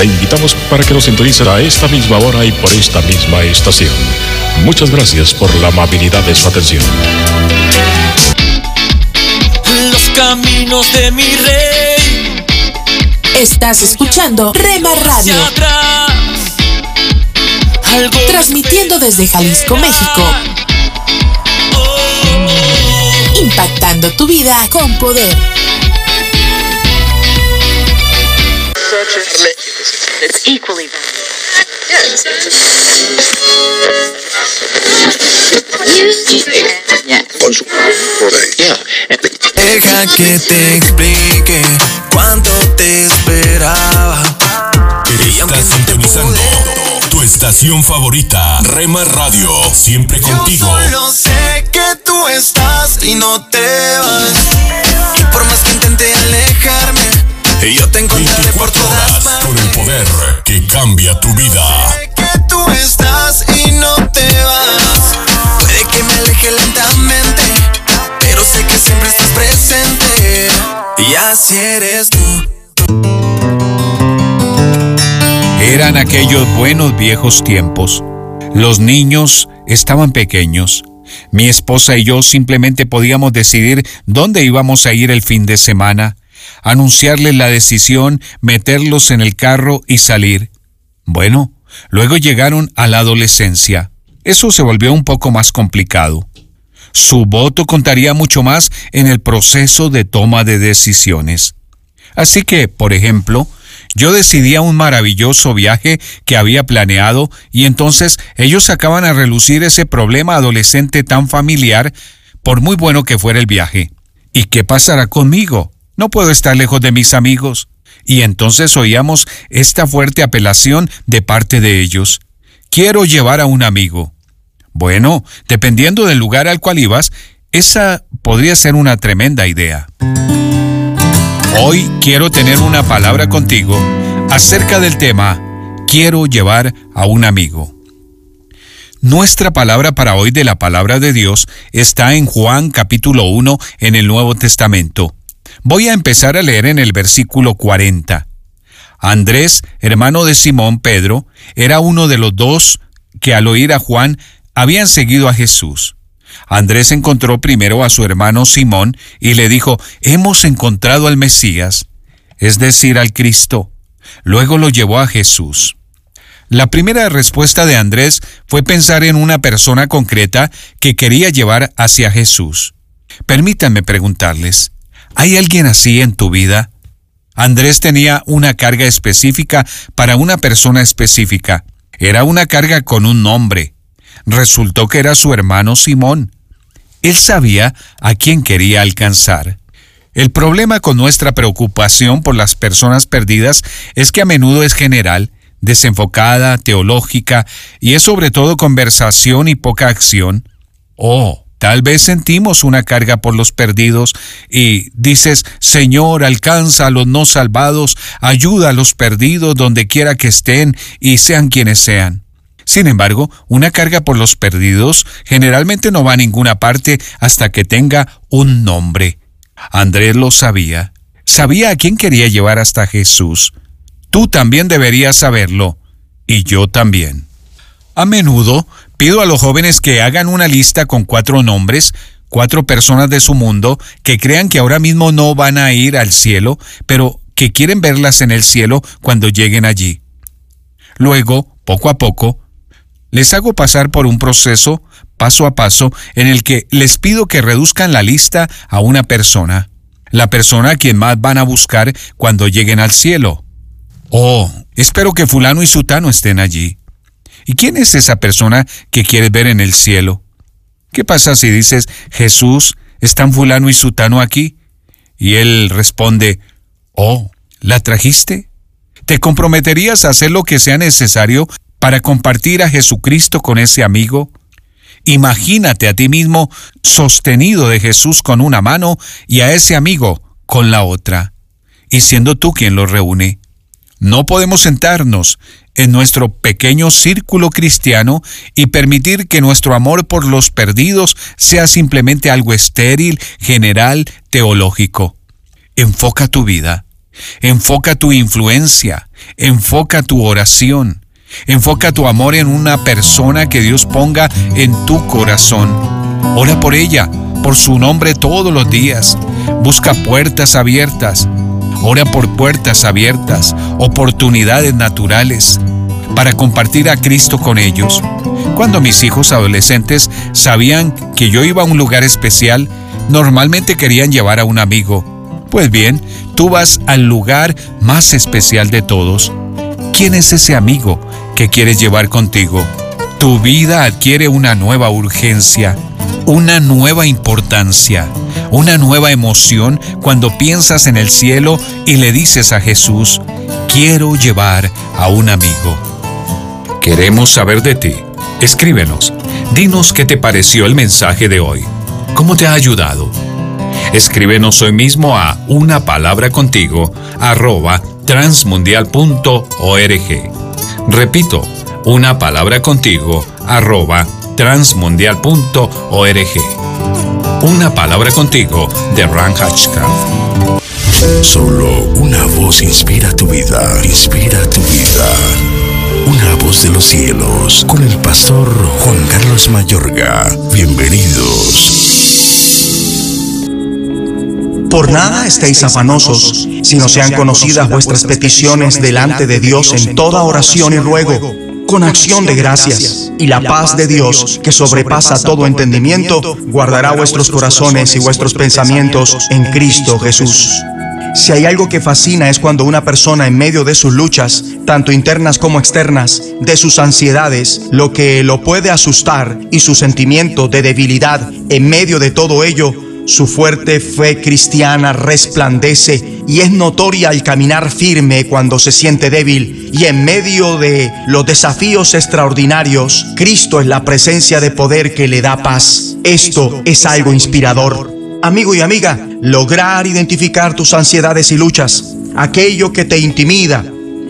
Le invitamos para que nos sintonice a esta misma hora y por esta misma estación. Muchas gracias por la amabilidad de su atención. Los caminos de mi rey. Estás escuchando Rema Radio. Transmitiendo desde Jalisco, México. Impactando tu vida con poder. It's equally su Deja que te explique cuánto te esperaba. Estás sintonizando tu estación favorita, Rema Radio, siempre contigo. Yo solo sé que tú estás y no te vas. Y por más que intente alejarme, yo te encontraré por todas. Con el poder que cambia tu vida. Que tú estás y no te vas. Puede que me aleje lentamente, pero sé que siempre estás presente. Y así eres tú. Eran aquellos buenos viejos tiempos. Los niños estaban pequeños. Mi esposa y yo simplemente podíamos decidir dónde íbamos a ir el fin de semana, anunciarles la decisión, meterlos en el carro y salir. Bueno, luego llegaron a la adolescencia. Eso se volvió un poco más complicado. Su voto contaría mucho más en el proceso de toma de decisiones. Así que, por ejemplo, yo decidía un maravilloso viaje que había planeado y entonces ellos sacaban a relucir ese problema adolescente tan familiar, por muy bueno que fuera el viaje. ¿Y qué pasará conmigo? No puedo estar lejos de mis amigos. Y entonces oíamos esta fuerte apelación de parte de ellos. Quiero llevar a un amigo. Bueno, dependiendo del lugar al cual ibas, esa podría ser una tremenda idea. Hoy quiero tener una palabra contigo acerca del tema Quiero llevar a un amigo. Nuestra palabra para hoy de la palabra de Dios está en Juan capítulo 1 en el Nuevo Testamento. Voy a empezar a leer en el versículo 40. Andrés, hermano de Simón Pedro, era uno de los dos que al oír a Juan habían seguido a Jesús. Andrés encontró primero a su hermano Simón y le dijo, hemos encontrado al Mesías, es decir, al Cristo. Luego lo llevó a Jesús. La primera respuesta de Andrés fue pensar en una persona concreta que quería llevar hacia Jesús. Permítanme preguntarles, ¿hay alguien así en tu vida? Andrés tenía una carga específica para una persona específica. Era una carga con un nombre. Resultó que era su hermano Simón. Él sabía a quién quería alcanzar. El problema con nuestra preocupación por las personas perdidas es que a menudo es general, desenfocada, teológica y es sobre todo conversación y poca acción. Oh, tal vez sentimos una carga por los perdidos y dices, Señor, alcanza a los no salvados, ayuda a los perdidos donde quiera que estén y sean quienes sean. Sin embargo, una carga por los perdidos generalmente no va a ninguna parte hasta que tenga un nombre. Andrés lo sabía. Sabía a quién quería llevar hasta Jesús. Tú también deberías saberlo. Y yo también. A menudo pido a los jóvenes que hagan una lista con cuatro nombres, cuatro personas de su mundo que crean que ahora mismo no van a ir al cielo, pero que quieren verlas en el cielo cuando lleguen allí. Luego, poco a poco, les hago pasar por un proceso paso a paso en el que les pido que reduzcan la lista a una persona, la persona a quien más van a buscar cuando lleguen al cielo. Oh, espero que fulano y sutano estén allí. ¿Y quién es esa persona que quieres ver en el cielo? ¿Qué pasa si dices, Jesús, ¿están fulano y sutano aquí? Y él responde, Oh, ¿la trajiste? ¿Te comprometerías a hacer lo que sea necesario para compartir a Jesucristo con ese amigo? Imagínate a ti mismo sostenido de Jesús con una mano y a ese amigo con la otra. y siendo tú quien los reúne. No podemos sentarnos en nuestro pequeño círculo cristiano y permitir que nuestro amor por los perdidos sea simplemente algo estéril, general, teológico. Enfoca tu vida, enfoca tu influencia, enfoca tu oración, enfoca tu amor en una persona que Dios ponga en tu corazón. Ora por ella, por su nombre todos los días. Busca puertas abiertas. Ora por puertas abiertas, oportunidades naturales para compartir a Cristo con ellos. Cuando mis hijos adolescentes sabían que yo iba a un lugar especial, normalmente querían llevar a un amigo. Pues bien, tú vas al lugar más especial de todos. ¿Quién es ese amigo que quieres llevar contigo? Tu vida adquiere una nueva urgencia una nueva importancia, una nueva emoción cuando piensas en el cielo y le dices a Jesús, quiero llevar a un amigo. Queremos saber de ti. Escríbenos. Dinos qué te pareció el mensaje de hoy. ¿Cómo te ha ayudado? Escríbenos hoy mismo a una palabra contigo arroba transmundial.org. Repito, una palabra contigo arroba transmundial.org. Una palabra contigo de Ran Hatchcraft. Solo una voz inspira tu vida, inspira tu vida. Una voz de los cielos, con el pastor Juan Carlos Mayorga. Bienvenidos. Por nada estéis afanosos, sino sean conocidas vuestras peticiones delante de Dios en toda oración y ruego con acción de gracias. Y la paz de Dios, que sobrepasa todo entendimiento, guardará vuestros corazones y vuestros pensamientos en Cristo Jesús. Si hay algo que fascina es cuando una persona en medio de sus luchas, tanto internas como externas, de sus ansiedades, lo que lo puede asustar y su sentimiento de debilidad en medio de todo ello, su fuerte fe cristiana resplandece y es notoria al caminar firme cuando se siente débil y en medio de los desafíos extraordinarios, Cristo es la presencia de poder que le da paz. Esto es algo inspirador. Amigo y amiga, lograr identificar tus ansiedades y luchas, aquello que te intimida,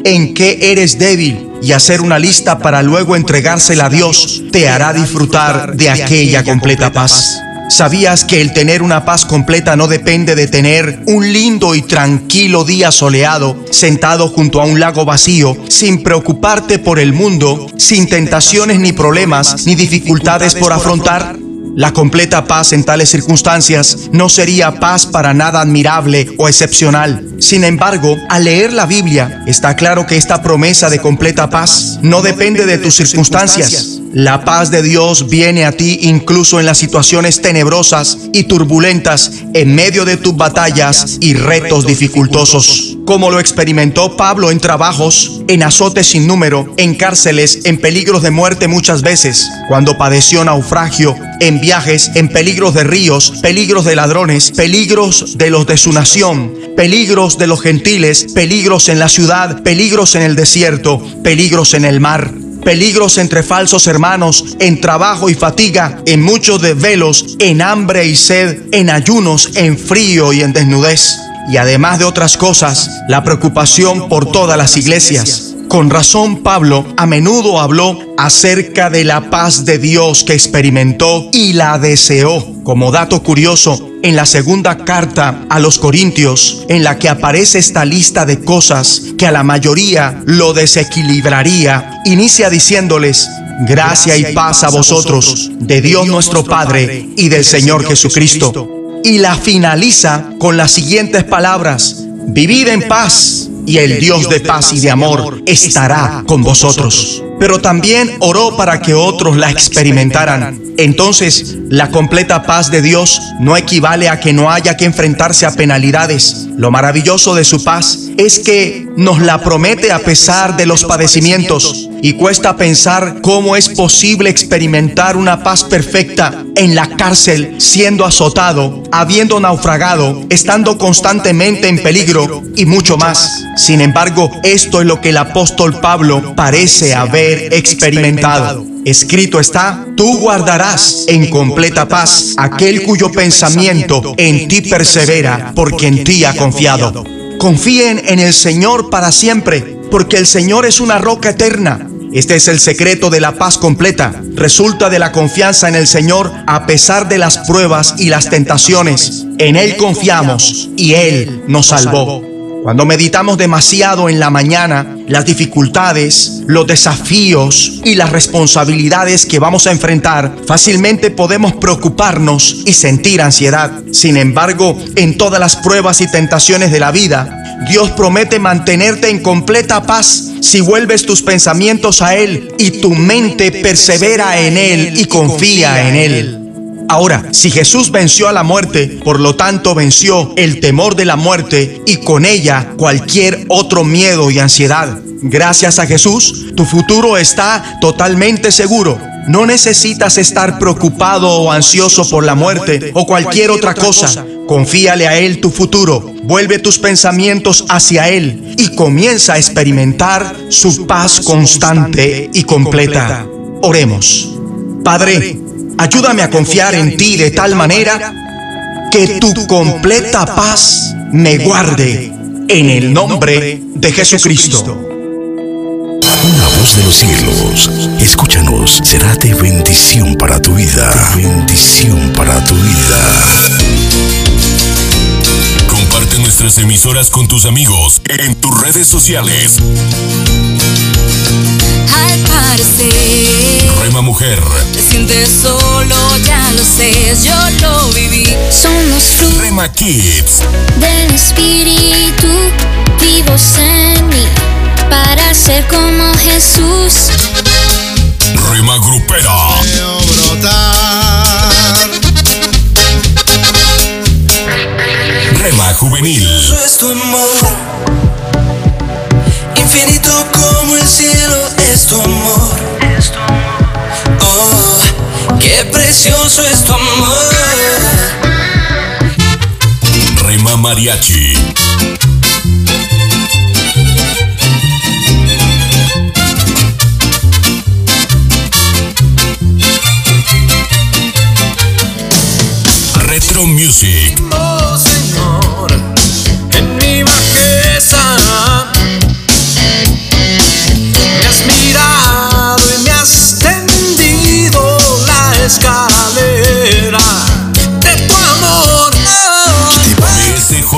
en qué eres débil y hacer una lista para luego entregársela a Dios, te hará disfrutar de aquella completa paz. ¿Sabías que el tener una paz completa no depende de tener un lindo y tranquilo día soleado, sentado junto a un lago vacío, sin preocuparte por el mundo, sin tentaciones ni problemas ni dificultades por afrontar? La completa paz en tales circunstancias no sería paz para nada admirable o excepcional. Sin embargo, al leer la Biblia, está claro que esta promesa de completa paz no depende de tus circunstancias, la paz de Dios viene a ti incluso en las situaciones tenebrosas y turbulentas en medio de tus batallas y retos dificultosos. Como lo experimentó Pablo en trabajos, en azotes sin número, en cárceles, en peligros de muerte muchas veces, cuando padeció naufragio, en viajes, en peligros de ríos, peligros de ladrones, peligros de los de su nación, peligros de los gentiles, peligros en la ciudad, peligros en el desierto, peligros en el mar peligros entre falsos hermanos, en trabajo y fatiga, en muchos desvelos, en hambre y sed, en ayunos, en frío y en desnudez. Y además de otras cosas, la preocupación por todas las iglesias con razón Pablo a menudo habló acerca de la paz de Dios que experimentó y la deseó. Como dato curioso, en la segunda carta a los Corintios, en la que aparece esta lista de cosas que a la mayoría lo desequilibraría, inicia diciéndoles, gracia y paz a vosotros, de Dios nuestro Padre y del Señor Jesucristo. Y la finaliza con las siguientes palabras, vivid en paz y el Dios de paz y de amor estará con vosotros. Pero también oró para que otros la experimentaran. Entonces, la completa paz de Dios no equivale a que no haya que enfrentarse a penalidades. Lo maravilloso de su paz es que nos la promete a pesar de los padecimientos. Y cuesta pensar cómo es posible experimentar una paz perfecta en la cárcel, siendo azotado, habiendo naufragado, estando constantemente en peligro y mucho más. Sin embargo, esto es lo que el apóstol Pablo parece haber experimentado. Escrito está, tú guardarás en completa paz aquel cuyo pensamiento en ti persevera, porque en ti ha confiado. Confíen en el Señor para siempre, porque el Señor es una roca eterna. Este es el secreto de la paz completa. Resulta de la confianza en el Señor a pesar de las pruebas y las tentaciones. En Él confiamos y Él nos salvó. Cuando meditamos demasiado en la mañana, las dificultades, los desafíos y las responsabilidades que vamos a enfrentar, fácilmente podemos preocuparnos y sentir ansiedad. Sin embargo, en todas las pruebas y tentaciones de la vida, Dios promete mantenerte en completa paz si vuelves tus pensamientos a Él y tu mente persevera en Él y confía en Él. Ahora, si Jesús venció a la muerte, por lo tanto venció el temor de la muerte y con ella cualquier otro miedo y ansiedad. Gracias a Jesús, tu futuro está totalmente seguro. No necesitas estar preocupado o ansioso por la muerte o cualquier otra cosa. Confíale a Él tu futuro. Vuelve tus pensamientos hacia Él y comienza a experimentar su paz constante y completa. Oremos. Padre, Ayúdame a confiar en ti de tal manera que tu completa paz me guarde en el nombre de Jesucristo. Una voz de los cielos, escúchanos, será de bendición para tu vida. De bendición para tu vida. Comparte nuestras emisoras con tus amigos en tus redes sociales. Al parecer, Rema Mujer, te sientes solo, ya lo sé, yo lo viví. Somos frutos Rema Kids, del Espíritu vivos en mí para ser como Jesús. Rema Grupera, Rema Juvenil, Eso es tu amor. Infinito como el cielo es tu amor. Oh, qué precioso es tu amor. Rema Mariachi, Retro Music, Oh Señor, en mi bajeza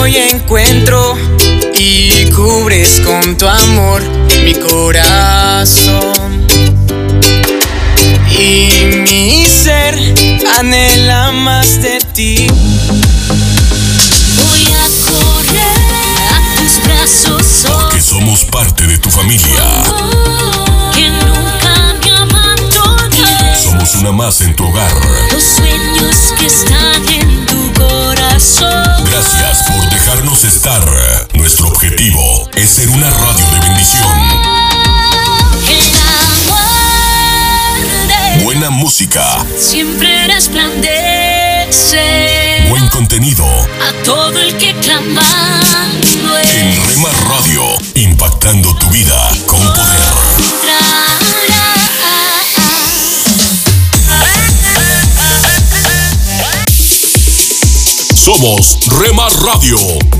llamo y encuentro y cubres con tu amor mi corazón. Y mi ser anhela más de ti. Voy a correr a tus brazos, oh, que somos parte de tu familia. que nunca me. Somos una más en tu hogar. Los sueños que están en tu corazón. Gracias por estar. Nuestro objetivo es ser una radio de bendición. Buena música, siempre resplandece buen contenido. a todo el que clamando En Rema Radio, impactando tu vida con poder. Somos Rema Radio.